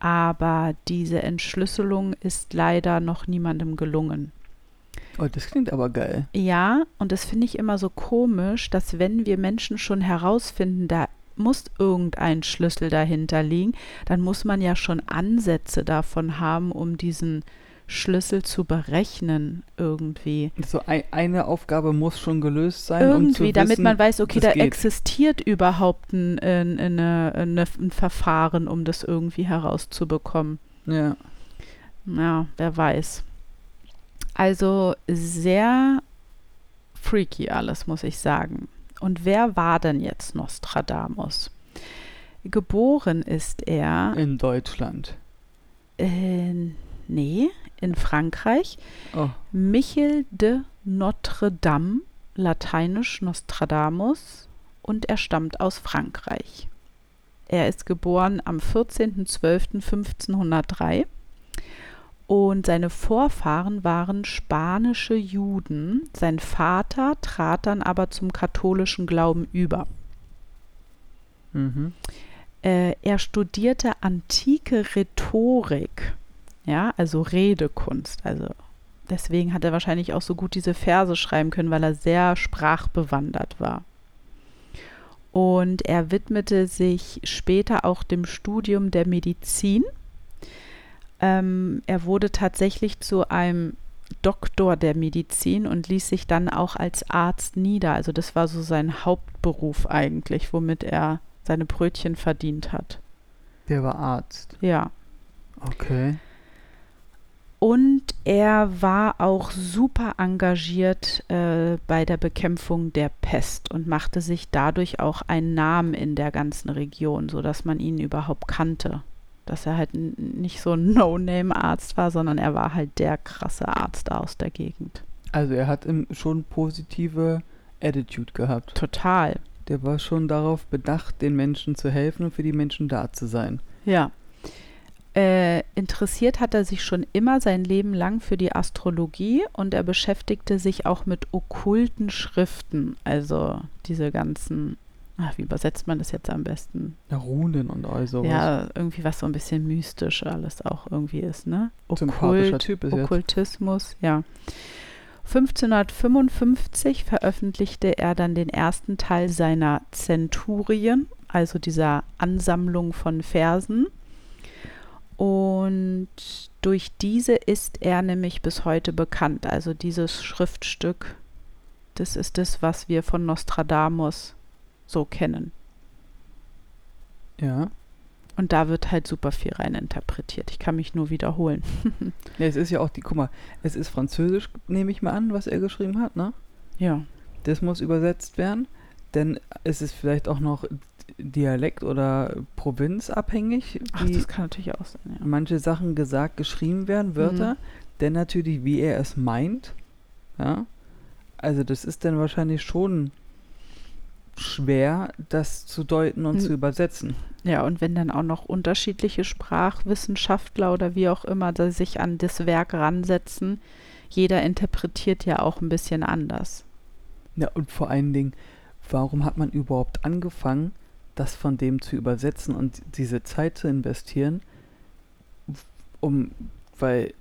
Aber diese Entschlüsselung ist leider noch niemandem gelungen. Oh, das klingt aber geil. Ja, und das finde ich immer so komisch, dass wenn wir Menschen schon herausfinden, da muss irgendein Schlüssel dahinter liegen, dann muss man ja schon Ansätze davon haben, um diesen Schlüssel zu berechnen irgendwie. So ein, eine Aufgabe muss schon gelöst sein, um zu Irgendwie, damit wissen, man weiß, okay, da geht. existiert überhaupt ein, ein, eine, eine, ein Verfahren, um das irgendwie herauszubekommen. Ja. Ja, wer weiß. Also sehr freaky alles, muss ich sagen. Und wer war denn jetzt Nostradamus? Geboren ist er, In Deutschland. äh, nee, in Frankreich. Oh, Michel de Notre Dame, lateinisch Nostradamus, und er stammt aus Frankreich. Er ist geboren am 14.12.1503 und seine Vorfahren waren spanische Juden. Sein Vater trat dann aber zum katholischen Glauben über. mhm. Äh, er studierte antike Rhetorik, ja, also Redekunst. Also deswegen hat er wahrscheinlich auch so gut diese Verse schreiben können, weil er sehr sprachbewandert war. Und er widmete sich später auch dem Studium der Medizin. Ähm, er wurde tatsächlich zu einem Doktor der Medizin und ließ sich dann auch als Arzt nieder. Also das war so sein Hauptberuf eigentlich, womit er seine Brötchen verdient hat. Der war Arzt. Ja. Okay. Und er war auch super engagiert äh, bei der Bekämpfung der Pest und machte sich dadurch auch einen Namen in der ganzen Region, sodass man ihn überhaupt kannte. Dass er halt nicht so ein [LAUGHS] No-Name-Arzt war, sondern er war halt der krasse Arzt aus der Gegend. Also er hat schon positive Attitude gehabt. Total. Der war schon darauf bedacht, den Menschen zu helfen und für die Menschen da zu sein. Ja. Äh, interessiert hat er sich schon immer sein Leben lang für die Astrologie und er beschäftigte sich auch mit okkulten Schriften, also diese ganzen, ach, wie übersetzt man das jetzt am besten? Ja, Runen und all sowas. Ja, irgendwie was so ein bisschen mystisch alles auch irgendwie ist, ne? Sympathischer Typ ist jetzt. Okkultismus, ja. 1555 veröffentlichte er dann den ersten Teil seiner Zenturien, also dieser Ansammlung von Versen. Und durch diese ist er nämlich bis heute bekannt. Also dieses Schriftstück, das ist das, was wir von Nostradamus so kennen. Ja. Und da wird halt super viel rein interpretiert. Ich kann mich nur wiederholen. [LAUGHS] ja. Es ist ja auch die, guck mal, es ist Französisch, nehme ich mal an, was er geschrieben hat, ne? ja. Das muss übersetzt werden. Denn es ist vielleicht auch noch Dialekt- oder Provinzabhängig, Ach, wie das kann natürlich auch sein, ja. manche Sachen gesagt, geschrieben werden, Wörter. Denn natürlich, wie er es meint. Ja. Also das ist dann wahrscheinlich schon schwer, das zu deuten und Hm. zu übersetzen. Ja, und wenn dann auch noch unterschiedliche Sprachwissenschaftler oder wie auch immer da sich an das Werk ransetzen, jeder interpretiert ja auch ein bisschen anders. Ja, und vor allen Dingen, warum hat man überhaupt angefangen, das von dem zu übersetzen und diese Zeit zu investieren? Um, weil,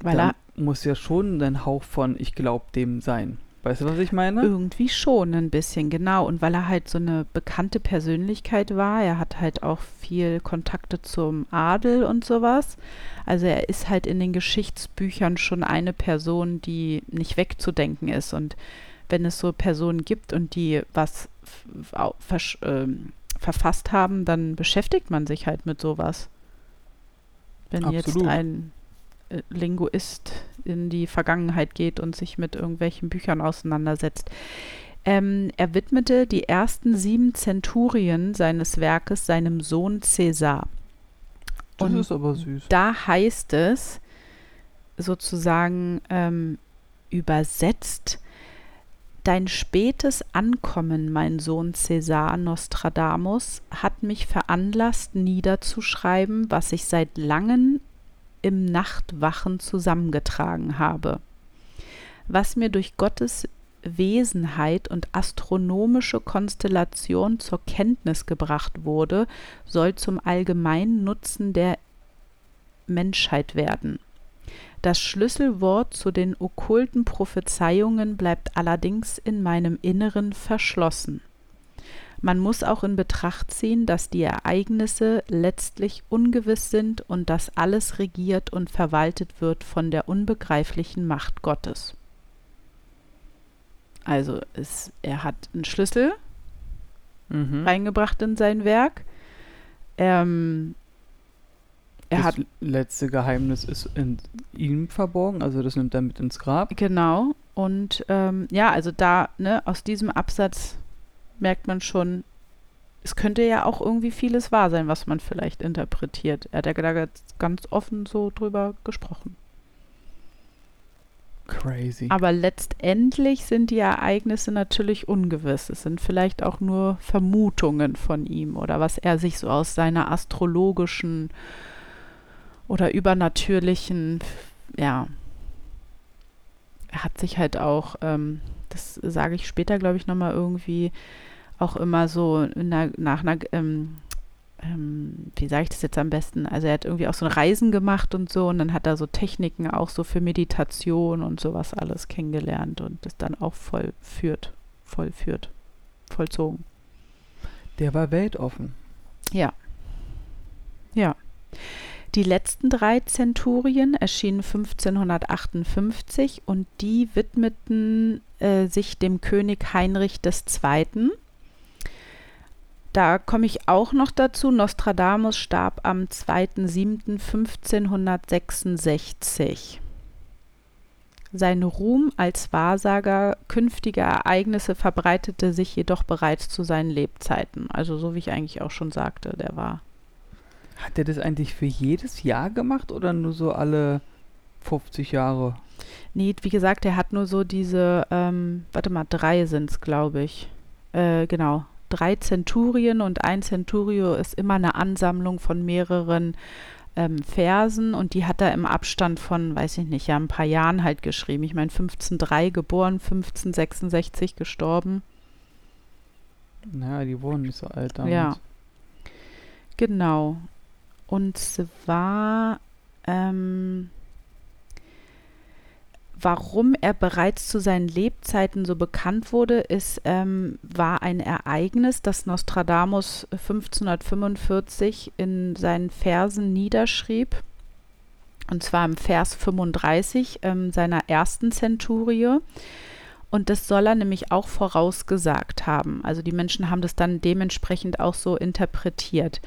Weil da er muss ja schon ein Hauch von ich glaub dem sein. Weißt du, was ich meine? irgendwie schon ein bisschen, genau. Und weil er halt so eine bekannte Persönlichkeit war, er hat halt auch viel Kontakte zum Adel und sowas. Also er ist halt in den Geschichtsbüchern schon eine Person, die nicht wegzudenken ist. Und wenn es so Personen gibt und die was ähm, verfasst haben, dann beschäftigt man sich halt mit sowas. Wenn jetzt Absolut. ein äh, Linguist in die Vergangenheit geht und sich mit irgendwelchen Büchern auseinandersetzt. Ähm, er widmete die ersten sieben Zenturien seines Werkes seinem Sohn Cäsar. das und ist aber süß. Da heißt es sozusagen ähm, übersetzt, Dein spätes Ankommen, mein Sohn Cäsar Nostradamus, hat mich veranlasst, niederzuschreiben, was ich seit langem im Nachtwachen zusammengetragen habe. Was mir durch Gottes Wesenheit und astronomische Konstellation zur Kenntnis gebracht wurde, soll zum allgemeinen Nutzen der Menschheit werden. Das Schlüsselwort zu den okkulten Prophezeiungen bleibt allerdings in meinem Inneren verschlossen. Man muss auch in Betracht ziehen, dass die Ereignisse letztlich ungewiss sind und dass alles regiert und verwaltet wird von der unbegreiflichen Macht Gottes. Also es, er hat einen Schlüssel Mhm. reingebracht in sein Werk. Ähm, er das hat letzte Geheimnis ist in ihm verborgen, also das nimmt er mit ins Grab. Genau. Und ähm, ja, also da, ne, aus diesem Absatz merkt man schon, es könnte ja auch irgendwie vieles wahr sein, was man vielleicht interpretiert. Er hat ja da ganz- ganz offen so drüber gesprochen. Crazy. Aber letztendlich sind die Ereignisse natürlich ungewiss. Es sind vielleicht auch nur Vermutungen von ihm oder was er sich so aus seiner astrologischen oder übernatürlichen, ja, er hat sich halt auch, ähm, das sage ich später, glaube ich, nochmal irgendwie auch immer so in einer, nach einer, ähm, ähm, wie sage ich das jetzt am besten? Also er hat irgendwie auch so ein Reisen gemacht und so und dann hat er so Techniken auch so für Meditation und sowas alles kennengelernt und das dann auch vollführt, vollführt, vollzogen. Der war weltoffen. Ja. Ja. Die letzten drei Zenturien erschienen 1558 und die widmeten äh, sich dem König Heinrich II. Da komme ich auch noch dazu. Nostradamus starb am 2.7.1566. Sein Ruhm als Wahrsager künftiger Ereignisse verbreitete sich jedoch bereits zu seinen Lebzeiten. Also so wie ich eigentlich auch schon sagte, der war Hat er das eigentlich für jedes Jahr gemacht oder nur so alle 50 Jahre? Nee, wie gesagt, er hat nur so diese, ähm, warte mal, drei sind es, glaube ich. Äh, genau. Drei Zenturien und ein Centurio ist immer eine Ansammlung von mehreren ähm, Versen und die hat er im Abstand von, weiß ich nicht, ja, ein paar Jahren halt geschrieben. Ich meine, 1503 geboren, 1566 gestorben. Naja, die wurden nicht so alt damals. Ja. Genau. Und zwar, ähm, warum er bereits zu seinen Lebzeiten so bekannt wurde, ist, ähm, war ein Ereignis, das Nostradamus 1545 in seinen Versen niederschrieb. Und zwar im Vers 35 ähm, seiner ersten Zenturie. Und das soll er nämlich auch vorausgesagt haben. Also die Menschen haben das dann dementsprechend auch so interpretiert.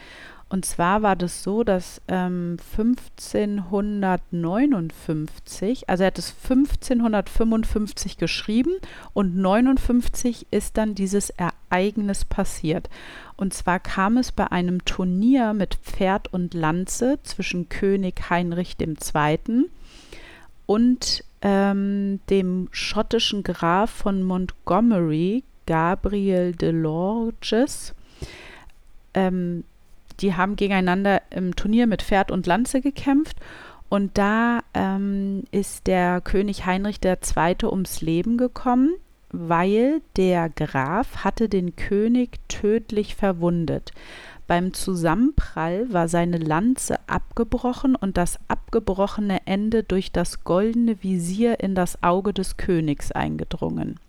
Und zwar war das so, dass ähm, 1559, also er hat es 1555 geschrieben und 59 ist dann dieses Ereignis passiert. Und zwar kam es bei einem Turnier mit Pferd und Lanze zwischen König Heinrich II. und ähm, dem schottischen Graf von Montgomery, Gabriel de Lorges. Ähm, die haben gegeneinander im Turnier mit Pferd und Lanze gekämpft. Und da ähm, ist der König Heinrich II. ums Leben gekommen, weil der Graf hatte den König tödlich verwundet. Beim Zusammenprall war seine Lanze abgebrochen und das abgebrochene Ende durch das goldene Visier in das Auge des Königs eingedrungen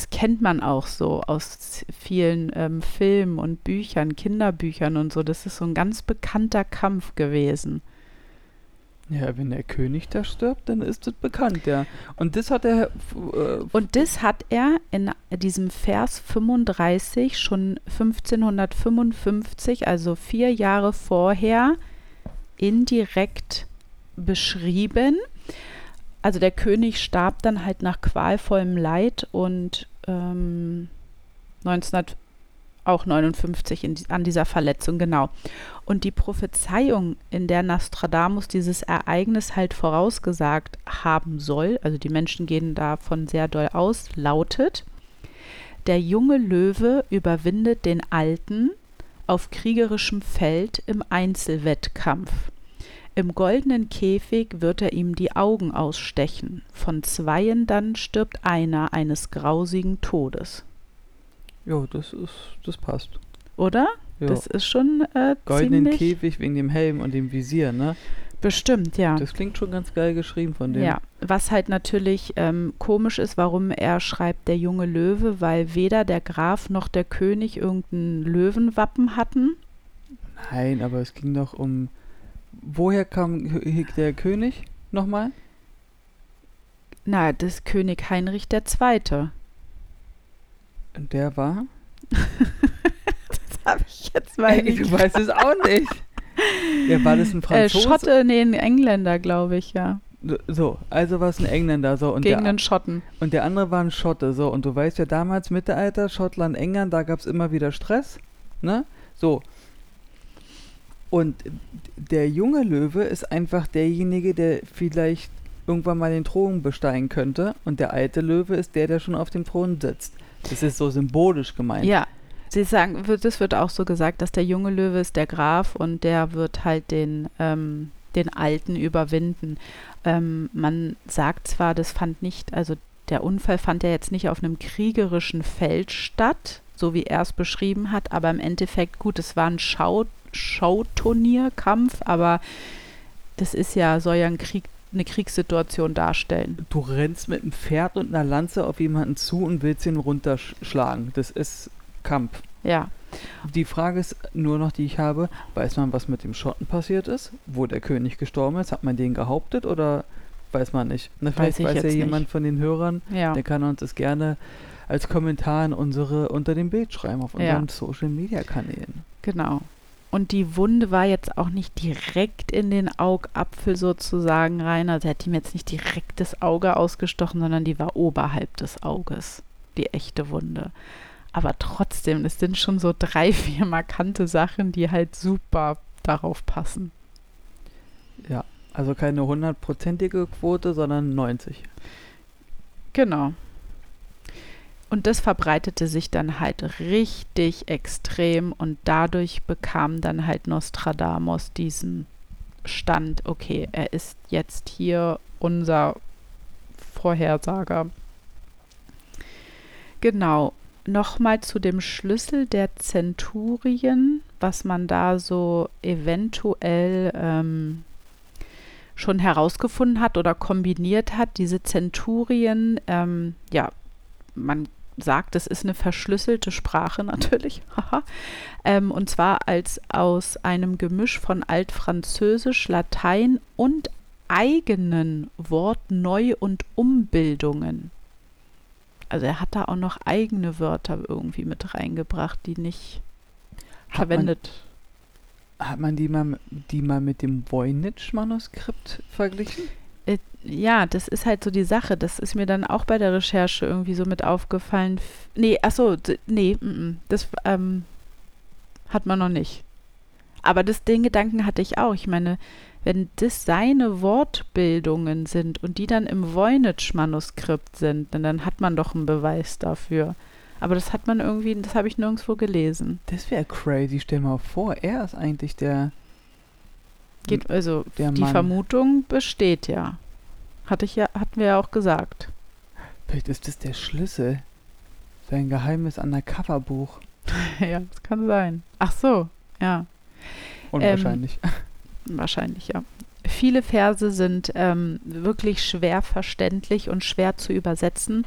das kennt man auch so aus vielen ähm, Filmen und Büchern, Kinderbüchern und so. Das ist so ein ganz bekannter Kampf gewesen. Ja, wenn der König da stirbt, dann ist das bekannt, ja. Und das hat er. Äh, und das hat er in diesem Vers 35 schon 1555, also vier Jahre vorher, indirekt beschrieben also der König starb dann halt nach qualvollem Leid und ähm, 1900 auch 59 in, an dieser Verletzung, genau. Und die Prophezeiung, in der Nostradamus dieses Ereignis halt vorausgesagt haben soll, also die Menschen gehen davon sehr doll aus, lautet, der junge Löwe überwindet den Alten auf kriegerischem Feld im Einzelwettkampf. Im goldenen Käfig wird er ihm die Augen ausstechen, von zweien dann stirbt einer eines grausigen Todes. Jo, das ist, das passt. Oder? Jo. Das ist schon äh, Goldenen Käfig wegen dem Helm und dem Visier, ne? Bestimmt, ja. Das klingt schon ganz geil geschrieben von dem. Ja, was halt natürlich ähm, komisch ist, warum er schreibt der junge Löwe, weil weder der Graf noch der König irgendein Löwenwappen hatten. Nein, aber es ging doch um Woher kam der König nochmal? Na, das König Heinrich II. Und der war? [LAUGHS] das habe ich jetzt mal Ey, nicht. Du weißt es auch nicht. Ja, war das ein äh, Franzose? Äh, Schotte, nee, ein Engländer, glaube ich, ja. So, also war es ein Engländer. So, und Gegen der, den Schotten. Und der andere war ein Schotte. So, und du weißt ja damals, Mittelalter, Schottland, England, da gab es immer wieder Stress. Ne? So, und der junge Löwe ist einfach derjenige, der vielleicht irgendwann mal den Thron besteigen könnte. Und der alte Löwe ist der, der schon auf dem Thron sitzt. Das ist so symbolisch gemeint. Ja. Sie sagen, das wird auch so gesagt, dass der junge Löwe ist der Graf und der wird halt den, ähm, den Alten überwinden. Ähm, man sagt zwar, das fand nicht, also der Unfall fand ja jetzt nicht auf einem kriegerischen Feld statt, so wie er es beschrieben hat, aber im Endeffekt, gut, es war ein Schau Showturnierkampf, aber das ist ja, soll ja ein Krieg, eine Kriegssituation darstellen. Du rennst mit einem Pferd und einer Lanze auf jemanden zu und willst ihn runterschlagen. Das ist Kampf. Ja. Die Frage ist nur noch, die ich habe, weiß man, was mit dem Schotten passiert ist? Wo der König gestorben ist? Hat man den gehauptet oder weiß man nicht? Na, vielleicht weiß, weiß ja jemand nicht. von den Hörern, ja. der kann uns das gerne als Kommentar in unsere, unter dem Bild schreiben auf unseren ja. Social Media Kanälen. Genau. Und die Wunde war jetzt auch nicht direkt in den Augapfel sozusagen rein. Also hätte ihm jetzt nicht direkt das Auge ausgestochen, sondern die war oberhalb des Auges. Die echte Wunde. Aber trotzdem, es sind schon so drei, [LAUGHS] vier markante Sachen, die halt super darauf passen. Ja, also keine hundertprozentige Quote, sondern 90. Genau. Und das verbreitete sich dann halt richtig extrem und dadurch bekam dann halt Nostradamus diesen stand, okay, er ist jetzt hier unser Vorhersager. Genau. Nochmal zu dem Schlüssel der Zenturien, was man da so eventuell ähm, schon herausgefunden hat oder kombiniert hat. Diese Zenturien, ähm, ja, man sagt, es ist eine verschlüsselte Sprache natürlich. [LAUGHS] ähm, und zwar als aus einem Gemisch von Altfranzösisch, Latein und eigenen Wortneu- und Umbildungen. Also er hat da auch noch eigene Wörter irgendwie mit reingebracht, die nicht Hat verwendet. Hat man die mal, die mal mit dem Voynich-Manuskript verglichen? Äh, ja, das ist halt so die Sache. Das ist mir dann auch bei der Recherche irgendwie so mit aufgefallen. Nee, achso, nee, das ähm, hat man noch nicht. Aber das, den Gedanken hatte ich auch. Ich meine, wenn das seine Wortbildungen sind und die dann im Voynich-Manuskript sind, dann hat man doch einen Beweis dafür. Aber das hat man irgendwie, das habe ich nirgendwo gelesen. Das wäre crazy. Stell mal vor, er ist eigentlich der. Geht, also Der die Mann. Vermutung besteht ja. Hatte ich ja, hatten wir ja auch gesagt. Vielleicht ist das der Schlüssel. Sein geheimes Undercover-Buch. [LAUGHS] ja, das kann sein. Ach so, ja. Unwahrscheinlich. Wahrscheinlich, ja. Viele Verse sind ähm, wirklich schwer verständlich und schwer zu übersetzen,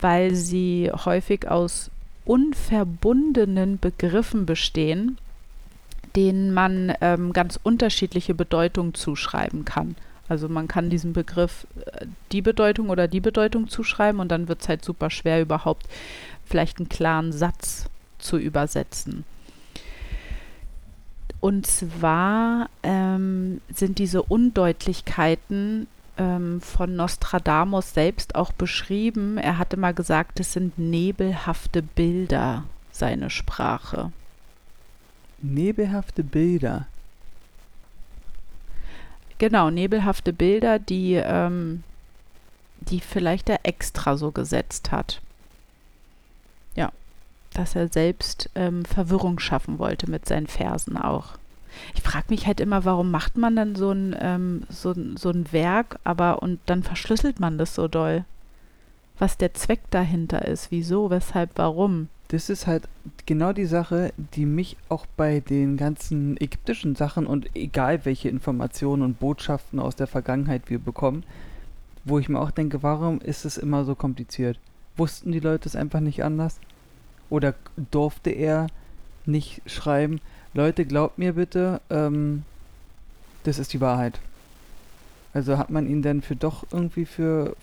weil sie häufig aus unverbundenen Begriffen bestehen, denen man ähm, ganz unterschiedliche Bedeutungen zuschreiben kann. Also man kann diesem Begriff äh, die Bedeutung oder die Bedeutung zuschreiben und dann wird es halt super schwer überhaupt vielleicht einen klaren Satz zu übersetzen. Und zwar ähm, sind diese Undeutlichkeiten ähm, von Nostradamus selbst auch beschrieben. Er hatte mal gesagt, es sind nebelhafte Bilder, seine Sprache. Nebelhafte Bilder. Genau, nebelhafte Bilder, die, ähm, die vielleicht er extra so gesetzt hat. Ja, dass er selbst ähm, Verwirrung schaffen wollte mit seinen Versen auch. Ich frage mich halt immer, warum macht man dann so ein, ähm, so, so ein Werk, aber und dann verschlüsselt man das so doll. Was der Zweck dahinter ist, wieso, weshalb, warum. Das ist halt genau die Sache, die mich auch bei den ganzen ägyptischen Sachen und egal welche Informationen und Botschaften aus der Vergangenheit wir bekommen, wo ich mir auch denke, warum ist es immer so kompliziert? Wussten die Leute es einfach nicht anders? Oder durfte er nicht schreiben, Leute, glaubt mir bitte, ähm, das ist die Wahrheit. Also hat man ihn denn für doch irgendwie für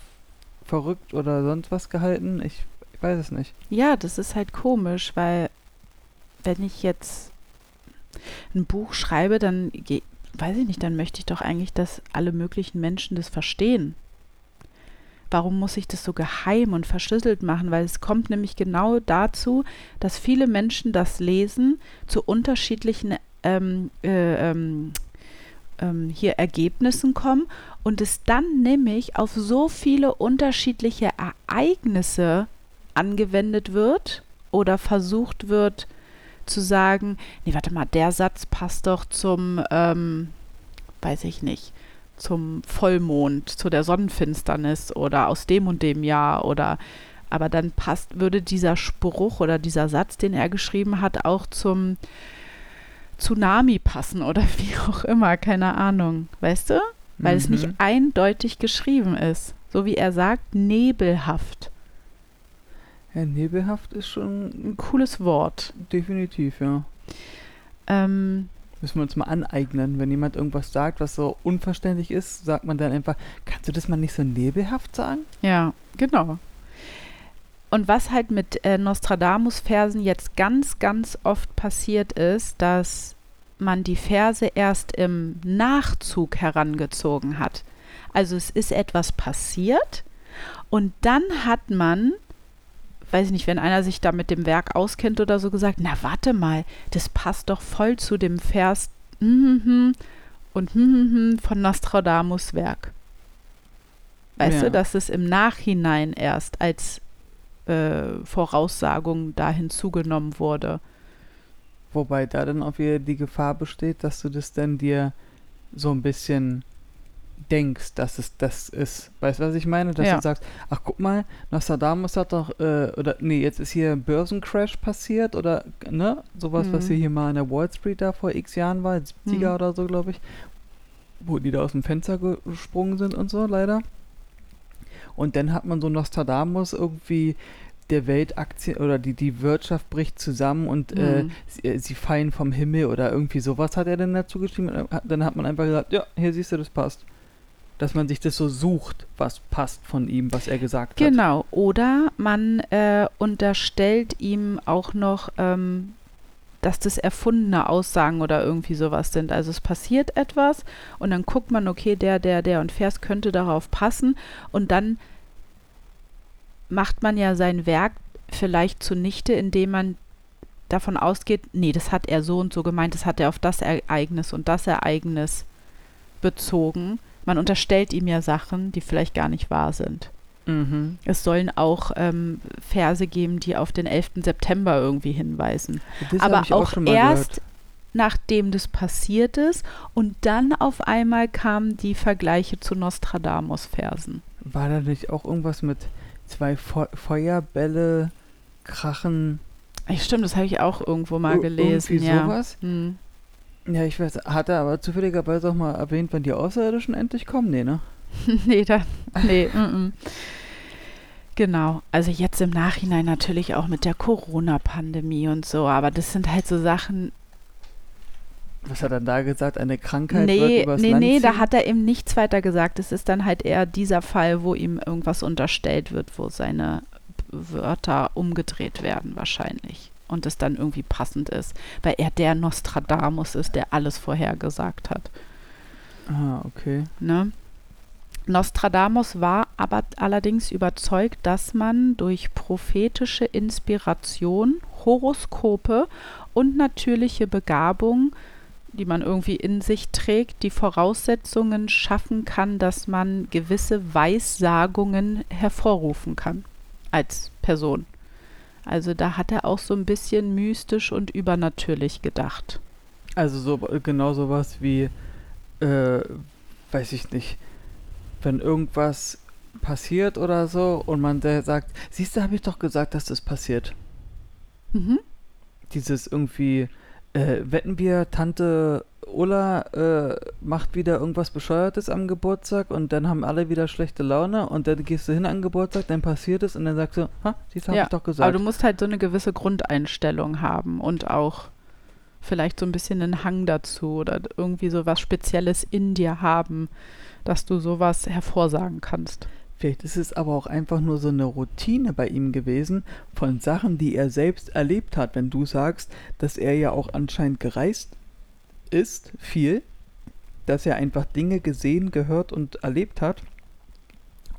verrückt oder sonst was gehalten? Ich, weiß es nicht. Ja, das ist halt komisch, weil wenn ich jetzt ein Buch schreibe, dann weiß ich nicht, dann möchte ich doch eigentlich, dass alle möglichen Menschen das verstehen. Warum muss ich das so geheim und verschlüsselt machen? Weil es kommt nämlich genau dazu, dass viele Menschen das lesen, zu unterschiedlichen ähm, äh, ähm, ähm, hier Ergebnissen kommen und es dann nämlich auf so viele unterschiedliche Ereignisse angewendet wird oder versucht wird zu sagen, nee, warte mal, der Satz passt doch zum, ähm, weiß ich nicht, zum Vollmond, zu der Sonnenfinsternis oder aus dem und dem Jahr oder aber dann passt, würde dieser Spruch oder dieser Satz, den er geschrieben hat, auch zum Tsunami passen oder [LAUGHS] wie auch immer, keine Ahnung, weißt du? Weil es nicht Mhm. eindeutig geschrieben ist. So wie er sagt, nebelhaft. Ja, nebelhaft ist schon Ein cooles Wort. definitiv, ja. Ähm, Müssen wir uns mal aneignen. Wenn jemand irgendwas sagt, was so unverständlich ist, sagt man dann einfach, kannst du das mal nicht so nebelhaft sagen? Ja, genau. Und was halt mit äh, Nostradamus-Versen jetzt ganz, ganz oft passiert ist, dass man die Verse erst im Nachzug herangezogen hat. Also es ist etwas passiert und dann hat man, weiß ich nicht, wenn einer sich da mit dem Werk auskennt oder so gesagt, na warte mal, das passt doch voll zu dem Vers mhm, und mhm, von Nostradamus Werk. Weißt Ja. du, dass es im Nachhinein erst als äh, Voraussagung da hinzugenommen wurde. Wobei da dann auch wieder die Gefahr besteht, dass du das dann dir so ein bisschen denkst, dass es das ist. Weißt du, was ich meine? Dass Ja. du sagst, ach guck mal, Nostradamus hat doch, äh, oder nee, jetzt ist hier ein Börsencrash passiert oder, ne? Sowas, was Mhm. hier, hier mal an der Wall Street da vor x Jahren war, 70er Mhm. oder so, glaube ich, wo die da aus dem Fenster gesprungen sind und so, leider. Und dann hat man so Nostradamus irgendwie der Weltaktien oder die, die Wirtschaft bricht zusammen und äh, Mhm. sie, äh, sie fallen vom Himmel oder irgendwie sowas hat er dann dazu geschrieben. Dann hat man einfach gesagt, ja, hier siehst du, das passt. Dass man sich das so sucht, was passt von ihm, was er gesagt hat. Genau. Oder man äh, unterstellt ihm auch noch, ähm, dass das erfundene Aussagen oder irgendwie sowas sind. Also es passiert etwas und dann guckt man, okay, der, der, der und Vers könnte darauf passen und dann macht man ja sein Werk vielleicht zunichte, indem man davon ausgeht, nee, das hat er so und so gemeint, das hat er auf das Ereignis und das Ereignis bezogen. Man unterstellt ihm ja Sachen, die vielleicht gar nicht wahr sind. Mhm. Es sollen auch ähm, Verse geben, die auf den 11. September irgendwie hinweisen. Das Aber auch, mal erst gehört. nachdem das passiert ist und dann auf einmal kamen die Vergleiche zu Nostradamus-Versen. War da nicht auch irgendwas mit zwei Fe Feuerbälle krachen? Stimmt, das habe ich auch irgendwo mal gelesen. Irgendwie Ja. sowas? Hm. Ja, ich weiß. Hat er aber zufälligerweise auch mal erwähnt, wann die Außerirdischen endlich kommen? Nee, ne? [LAUGHS] nee, da, nee, [LAUGHS] mm, mm. Genau, also jetzt im Nachhinein natürlich auch mit der Corona-Pandemie und so, aber das sind halt so Sachen, Was hat er da gesagt? Eine Krankheit wird nee, übers nee, Land nee, da ziehen? hat er eben nichts weiter gesagt. Es ist dann halt eher dieser Fall, wo ihm irgendwas unterstellt wird, wo seine Wörter umgedreht werden wahrscheinlich und es dann irgendwie passend ist, weil er der Nostradamus ist, der alles vorhergesagt hat. Ah, okay. Ne? Nostradamus war aber allerdings überzeugt, dass man durch prophetische Inspiration, Horoskope und natürliche Begabung, die man irgendwie in sich trägt, die Voraussetzungen schaffen kann, dass man gewisse Weissagungen hervorrufen kann als Person. Also da hat er auch so ein bisschen mystisch und übernatürlich gedacht. Also so genau sowas wie, äh, weiß ich nicht, wenn irgendwas passiert oder so und man sagt, siehst du, habe ich doch gesagt, dass das passiert. Mhm. Dieses irgendwie, äh, wetten wir, Tante Ulla äh, macht wieder irgendwas Bescheuertes am Geburtstag und dann haben alle wieder schlechte Laune und dann gehst du hin den Geburtstag, dann passiert es und dann sagst du, ha, du, habe Ja, ich doch Aber gesagt. du musst halt so eine gewisse Grundeinstellung haben und auch vielleicht so ein bisschen einen Hang dazu oder irgendwie so was Spezielles in dir haben, dass du sowas hervorsagen kannst. Vielleicht ist es aber auch einfach nur so eine Routine bei ihm gewesen von Sachen, die er selbst erlebt hat. Wenn du sagst, dass er ja auch anscheinend gereist ist, viel, dass er einfach Dinge gesehen, gehört und erlebt hat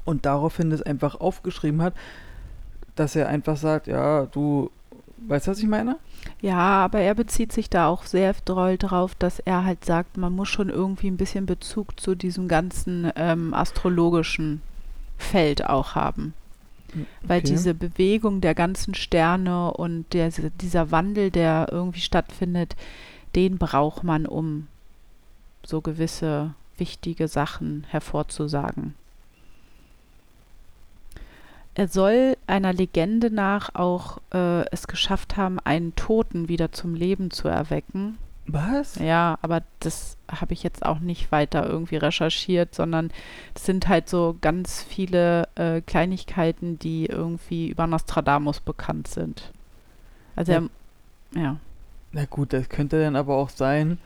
und daraufhin es einfach aufgeschrieben hat, dass er einfach sagt, ja, du, weißt du, was ich meine? Ja, aber er bezieht sich da auch sehr doll drauf, dass er halt sagt, man muss schon irgendwie ein bisschen Bezug zu diesem ganzen ähm, astrologischen Feld auch haben. Weil Okay. diese Bewegung der ganzen Sterne und der, dieser Wandel, der irgendwie stattfindet, den braucht man, um so gewisse wichtige Sachen hervorzusagen. Er soll einer Legende nach auch äh, es geschafft haben, einen Toten wieder zum Leben zu erwecken. Was? Ja, aber das habe ich jetzt auch nicht weiter irgendwie recherchiert, sondern es sind halt so ganz viele äh, Kleinigkeiten, die irgendwie über Nostradamus bekannt sind. Also Ja. er, ja. Na gut, das könnte dann aber auch sein,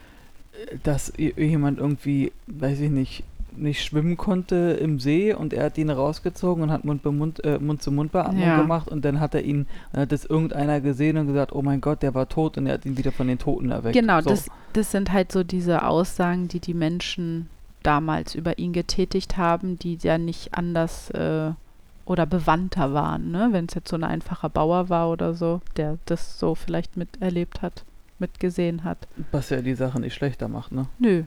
äh, dass jemand irgendwie, weiß ich nicht, nicht schwimmen konnte im See und er hat ihn rausgezogen und hat Mund zu Mund, äh, Mund zu Mund Beatmung Ja. gemacht und dann hat er ihn, dann hat das irgendeiner gesehen und gesagt, oh mein Gott, der war tot und er hat ihn wieder von den Toten erweckt. Genau, so. das, das sind halt so diese Aussagen, die die Menschen damals über ihn getätigt haben, die ja nicht anders äh, oder bewandter waren, ne? Wenn es jetzt so ein einfacher Bauer war oder so, der das so vielleicht miterlebt hat, mitgesehen hat. Was ja die Sache nicht schlechter macht, ne? Nö,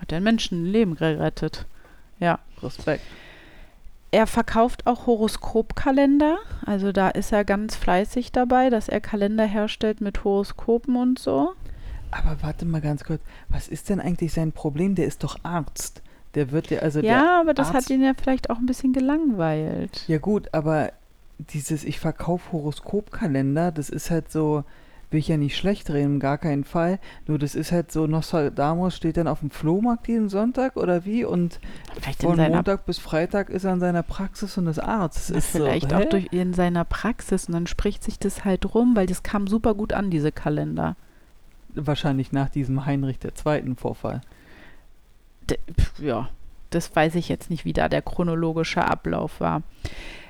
hat ein Menschenleben gerettet. Ja. Respekt. Er verkauft auch Horoskopkalender. Also da ist er ganz fleißig dabei, dass er Kalender herstellt mit Horoskopen und so. Aber warte mal ganz kurz, was ist denn eigentlich sein Problem? Der ist doch Arzt. Der wird ja, also Ja, aber das Arzt, hat ihn ja vielleicht auch ein bisschen gelangweilt. Ja gut, aber dieses ich verkaufe Horoskopkalender, das ist halt so, will ich ja nicht schlecht reden, gar keinen Fall. Nur das ist halt so, Nostradamus steht dann auf dem Flohmarkt jeden Sonntag oder wie? Und Vielleicht von Montag bis Freitag ist er in seiner Praxis und ist Arzt. Das ist vielleicht so, auch hä? durch in seiner Praxis und dann spricht sich das halt rum, weil das kam super gut an, diese Kalender. Wahrscheinlich nach diesem Heinrich II. Vorfall. D ja, das weiß ich jetzt nicht, wie da der chronologische Ablauf war.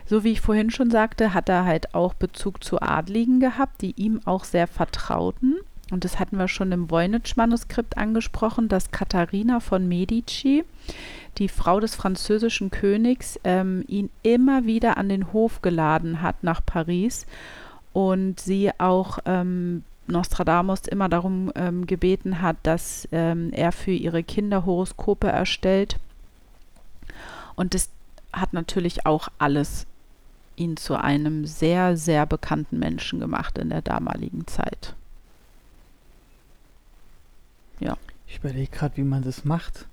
So wie ich vorhin schon sagte, hat er halt auch Bezug zu Adligen gehabt, die ihm auch sehr vertrauten. Und das hatten wir schon im Voynich-Manuskript angesprochen, dass Katharina von Medici, die Frau des französischen Königs, ähm, ihn immer wieder an den Hof geladen hat nach Paris und sie auch ähm, Nostradamus immer darum ähm, gebeten hat, dass ähm, er für ihre Kinder Horoskope erstellt. Und das hat natürlich auch alles ihn zu einem sehr, sehr bekannten Menschen gemacht in der damaligen Zeit. Ich überlege gerade, wie man das macht.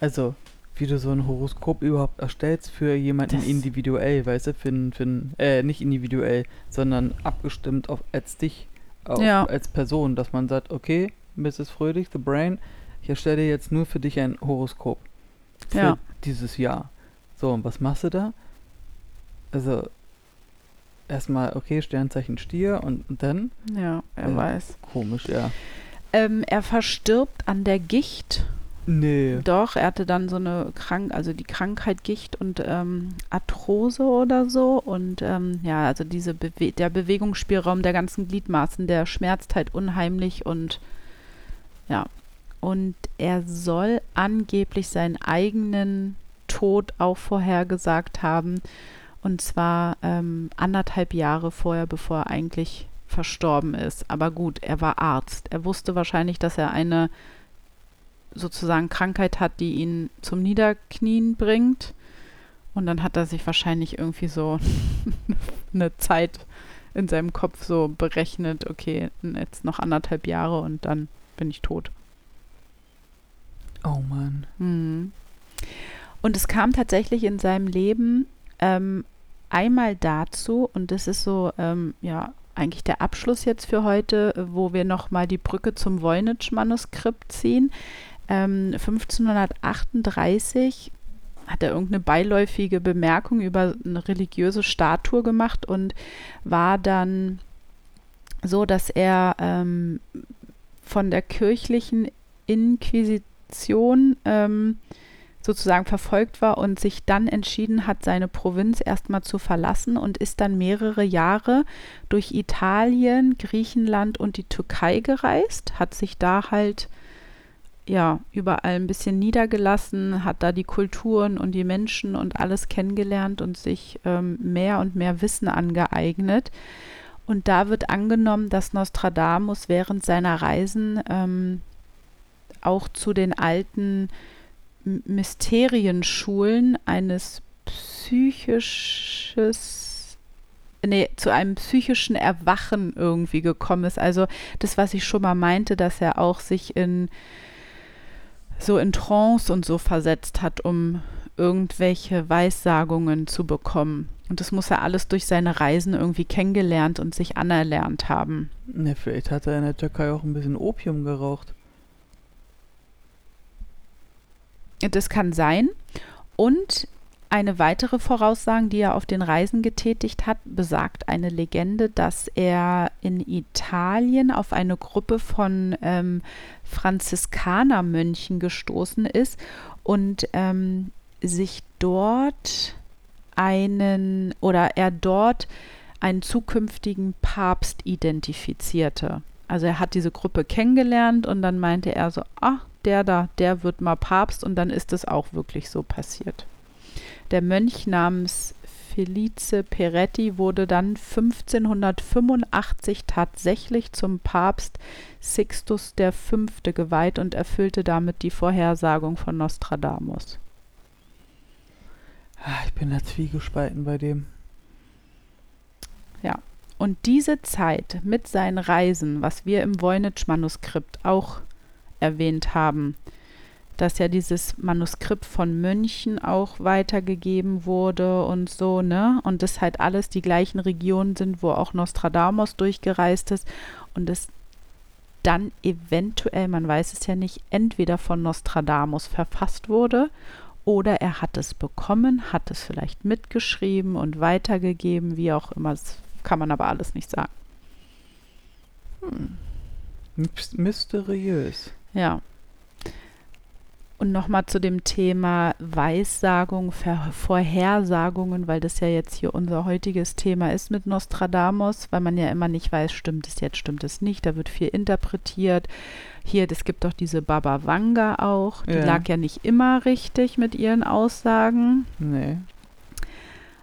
Also, wie du so ein Horoskop überhaupt erstellst für jemanden Das- individuell, weißt du, für, n- für n- äh, nicht individuell, sondern abgestimmt auf als dich, auf, Ja. als Person, dass man sagt, okay, Mrs. Fröhlich, The Brain, ich erstelle jetzt nur für dich ein Horoskop. Für Ja. dieses Jahr. So, und was machst du da? Also, erstmal, okay, Sternzeichen Stier und, und dann? Ja, er Äh. weiß. Komisch, ja. Ähm, er verstirbt an der Gicht. Nee. Doch, er hatte dann so eine Krank, also die Krankheit Gicht und ähm, Arthrose oder so. Und ähm, ja, also diese Bewe der Bewegungsspielraum der ganzen Gliedmaßen, der schmerzt halt unheimlich und ja. Und er soll angeblich seinen eigenen Tod auch vorhergesagt haben. Und zwar ähm, anderthalb Jahre vorher, bevor er eigentlich verstorben ist. Aber gut, er war Arzt. Er wusste wahrscheinlich, dass er eine sozusagen Krankheit hat, die ihn zum Niederknien bringt. Und dann hat er sich wahrscheinlich irgendwie so [LAUGHS] eine Zeit in seinem Kopf so berechnet, okay, jetzt noch anderthalb Jahre und dann bin ich tot. Oh Mann. Mhm. Und es kam tatsächlich in seinem Leben ähm, einmal dazu, und das ist so, ähm, ja, eigentlich der Abschluss jetzt für heute, wo wir nochmal die Brücke zum Voynich-Manuskript ziehen. Ähm, 1538 hat er irgendeine beiläufige Bemerkung über eine religiöse Statue gemacht und war dann so, dass er ähm, von der kirchlichen Inquisition ähm, sozusagen verfolgt war und sich dann entschieden hat, seine Provinz erstmal zu verlassen und ist dann mehrere Jahre durch Italien, Griechenland und die Türkei gereist, hat sich da halt ja überall ein bisschen niedergelassen, hat da die Kulturen und die Menschen und alles kennengelernt und sich ähm, mehr und mehr Wissen angeeignet. Und da wird angenommen, dass Nostradamus während seiner Reisen ähm, auch zu den alten M- Mysterienschulen eines psychisches nee, zu einem psychischen Erwachen irgendwie gekommen ist. Also das, was ich schon mal meinte, dass er auch sich in so in Trance und so versetzt hat, um irgendwelche Weissagungen zu bekommen. Und das muss er alles durch seine Reisen irgendwie kennengelernt und sich anerlernt haben. Ne, vielleicht hat er in der Türkei auch ein bisschen Opium geraucht. Das kann sein. Und eine weitere Voraussage, die er auf den Reisen getätigt hat, besagt eine Legende, dass er in Italien auf eine Gruppe von ähm, Franziskanermönchen gestoßen ist und ähm, sich dort einen oder er dort einen zukünftigen Papst identifizierte. Also er hat diese Gruppe kennengelernt und dann meinte er so, ah, der da, der wird mal Papst und dann ist es auch wirklich so passiert. Der Mönch namens Felice Peretti wurde dann 1585 tatsächlich zum Papst Sixtus V. geweiht und erfüllte damit die Vorhersagung von Nostradamus. Ah, Ich bin da zwiegespalten bei dem. Und diese Zeit mit seinen Reisen, was wir im Voynich-Manuskript auch erwähnt haben, dass ja dieses Manuskript von Mönchen auch weitergegeben wurde und so, ne? Und das halt alles die gleichen Regionen sind, wo auch Nostradamus durchgereist ist und es dann eventuell, man weiß es ja nicht, entweder von Nostradamus verfasst wurde oder er hat es bekommen, hat es vielleicht mitgeschrieben und weitergegeben, wie auch immer. Das kann man aber alles nicht sagen. Hm. Mysteriös. Ja. Und nochmal zu dem Thema Weissagung, Ver Vorhersagungen, weil das ja jetzt hier unser heutiges Thema ist mit Nostradamus, weil man ja immer nicht weiß, stimmt es jetzt, stimmt es nicht, da wird viel interpretiert. Hier, es gibt doch diese Baba Vanga auch, die Ja. lag ja nicht immer richtig mit ihren Aussagen. Nee.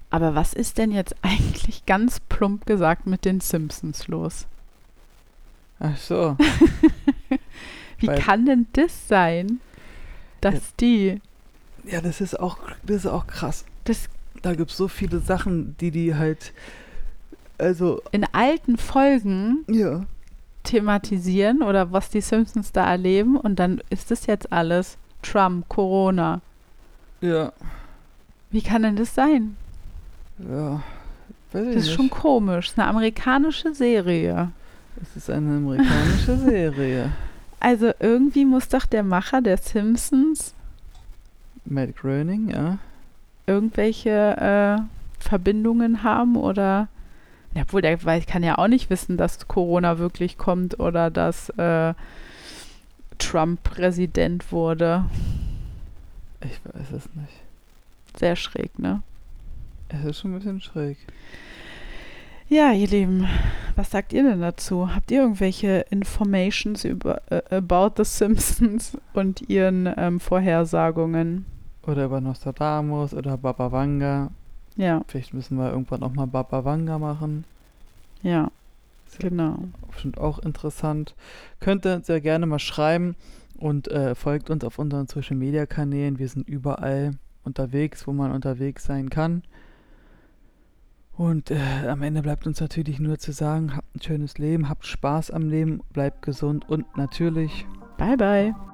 Aber was ist denn jetzt [LAUGHS] eigentlich ganz plump gesagt mit den Simpsons los? Ach so. [LAUGHS] Wie Weil- kann denn das sein, dass Ja. die Ja, das ist auch, das ist auch krass. das Da gibt es so viele Sachen, die die halt. Also, in alten Folgen ja. thematisieren oder was die Simpsons da erleben und dann ist das jetzt alles Trump, Corona. Ja. Wie kann denn das sein? Ja. Weiß ich Das ist nicht. schon komisch. Das ist eine amerikanische Serie. Es ist eine amerikanische [LAUGHS] Serie. Also irgendwie muss doch der Macher der Simpsons Matt Groening, ja. irgendwelche äh, Verbindungen haben oder ja, obwohl der kann ja auch nicht wissen, dass Corona wirklich kommt oder dass äh, Trump Präsident wurde. Ich weiß es nicht. Sehr schräg, ne? Es ist schon ein bisschen schräg. Ja, ihr Lieben, was sagt ihr denn dazu? Habt ihr irgendwelche Informations über äh, about the Simpsons [LAUGHS] und ihren ähm, Vorhersagungen? Oder über Nostradamus oder Baba Vanga. Ja, Vielleicht müssen wir irgendwann auch mal Baba Vanga machen. ja, genau. Bestimmt auch interessant. Könnt ihr sehr gerne mal schreiben und äh, folgt uns auf unseren Social Media Kanälen. Wir sind überall unterwegs, wo man unterwegs sein kann. Und äh, am Ende bleibt uns natürlich nur zu sagen, habt ein schönes Leben, habt Spaß am Leben, bleibt gesund und natürlich Bye, bye.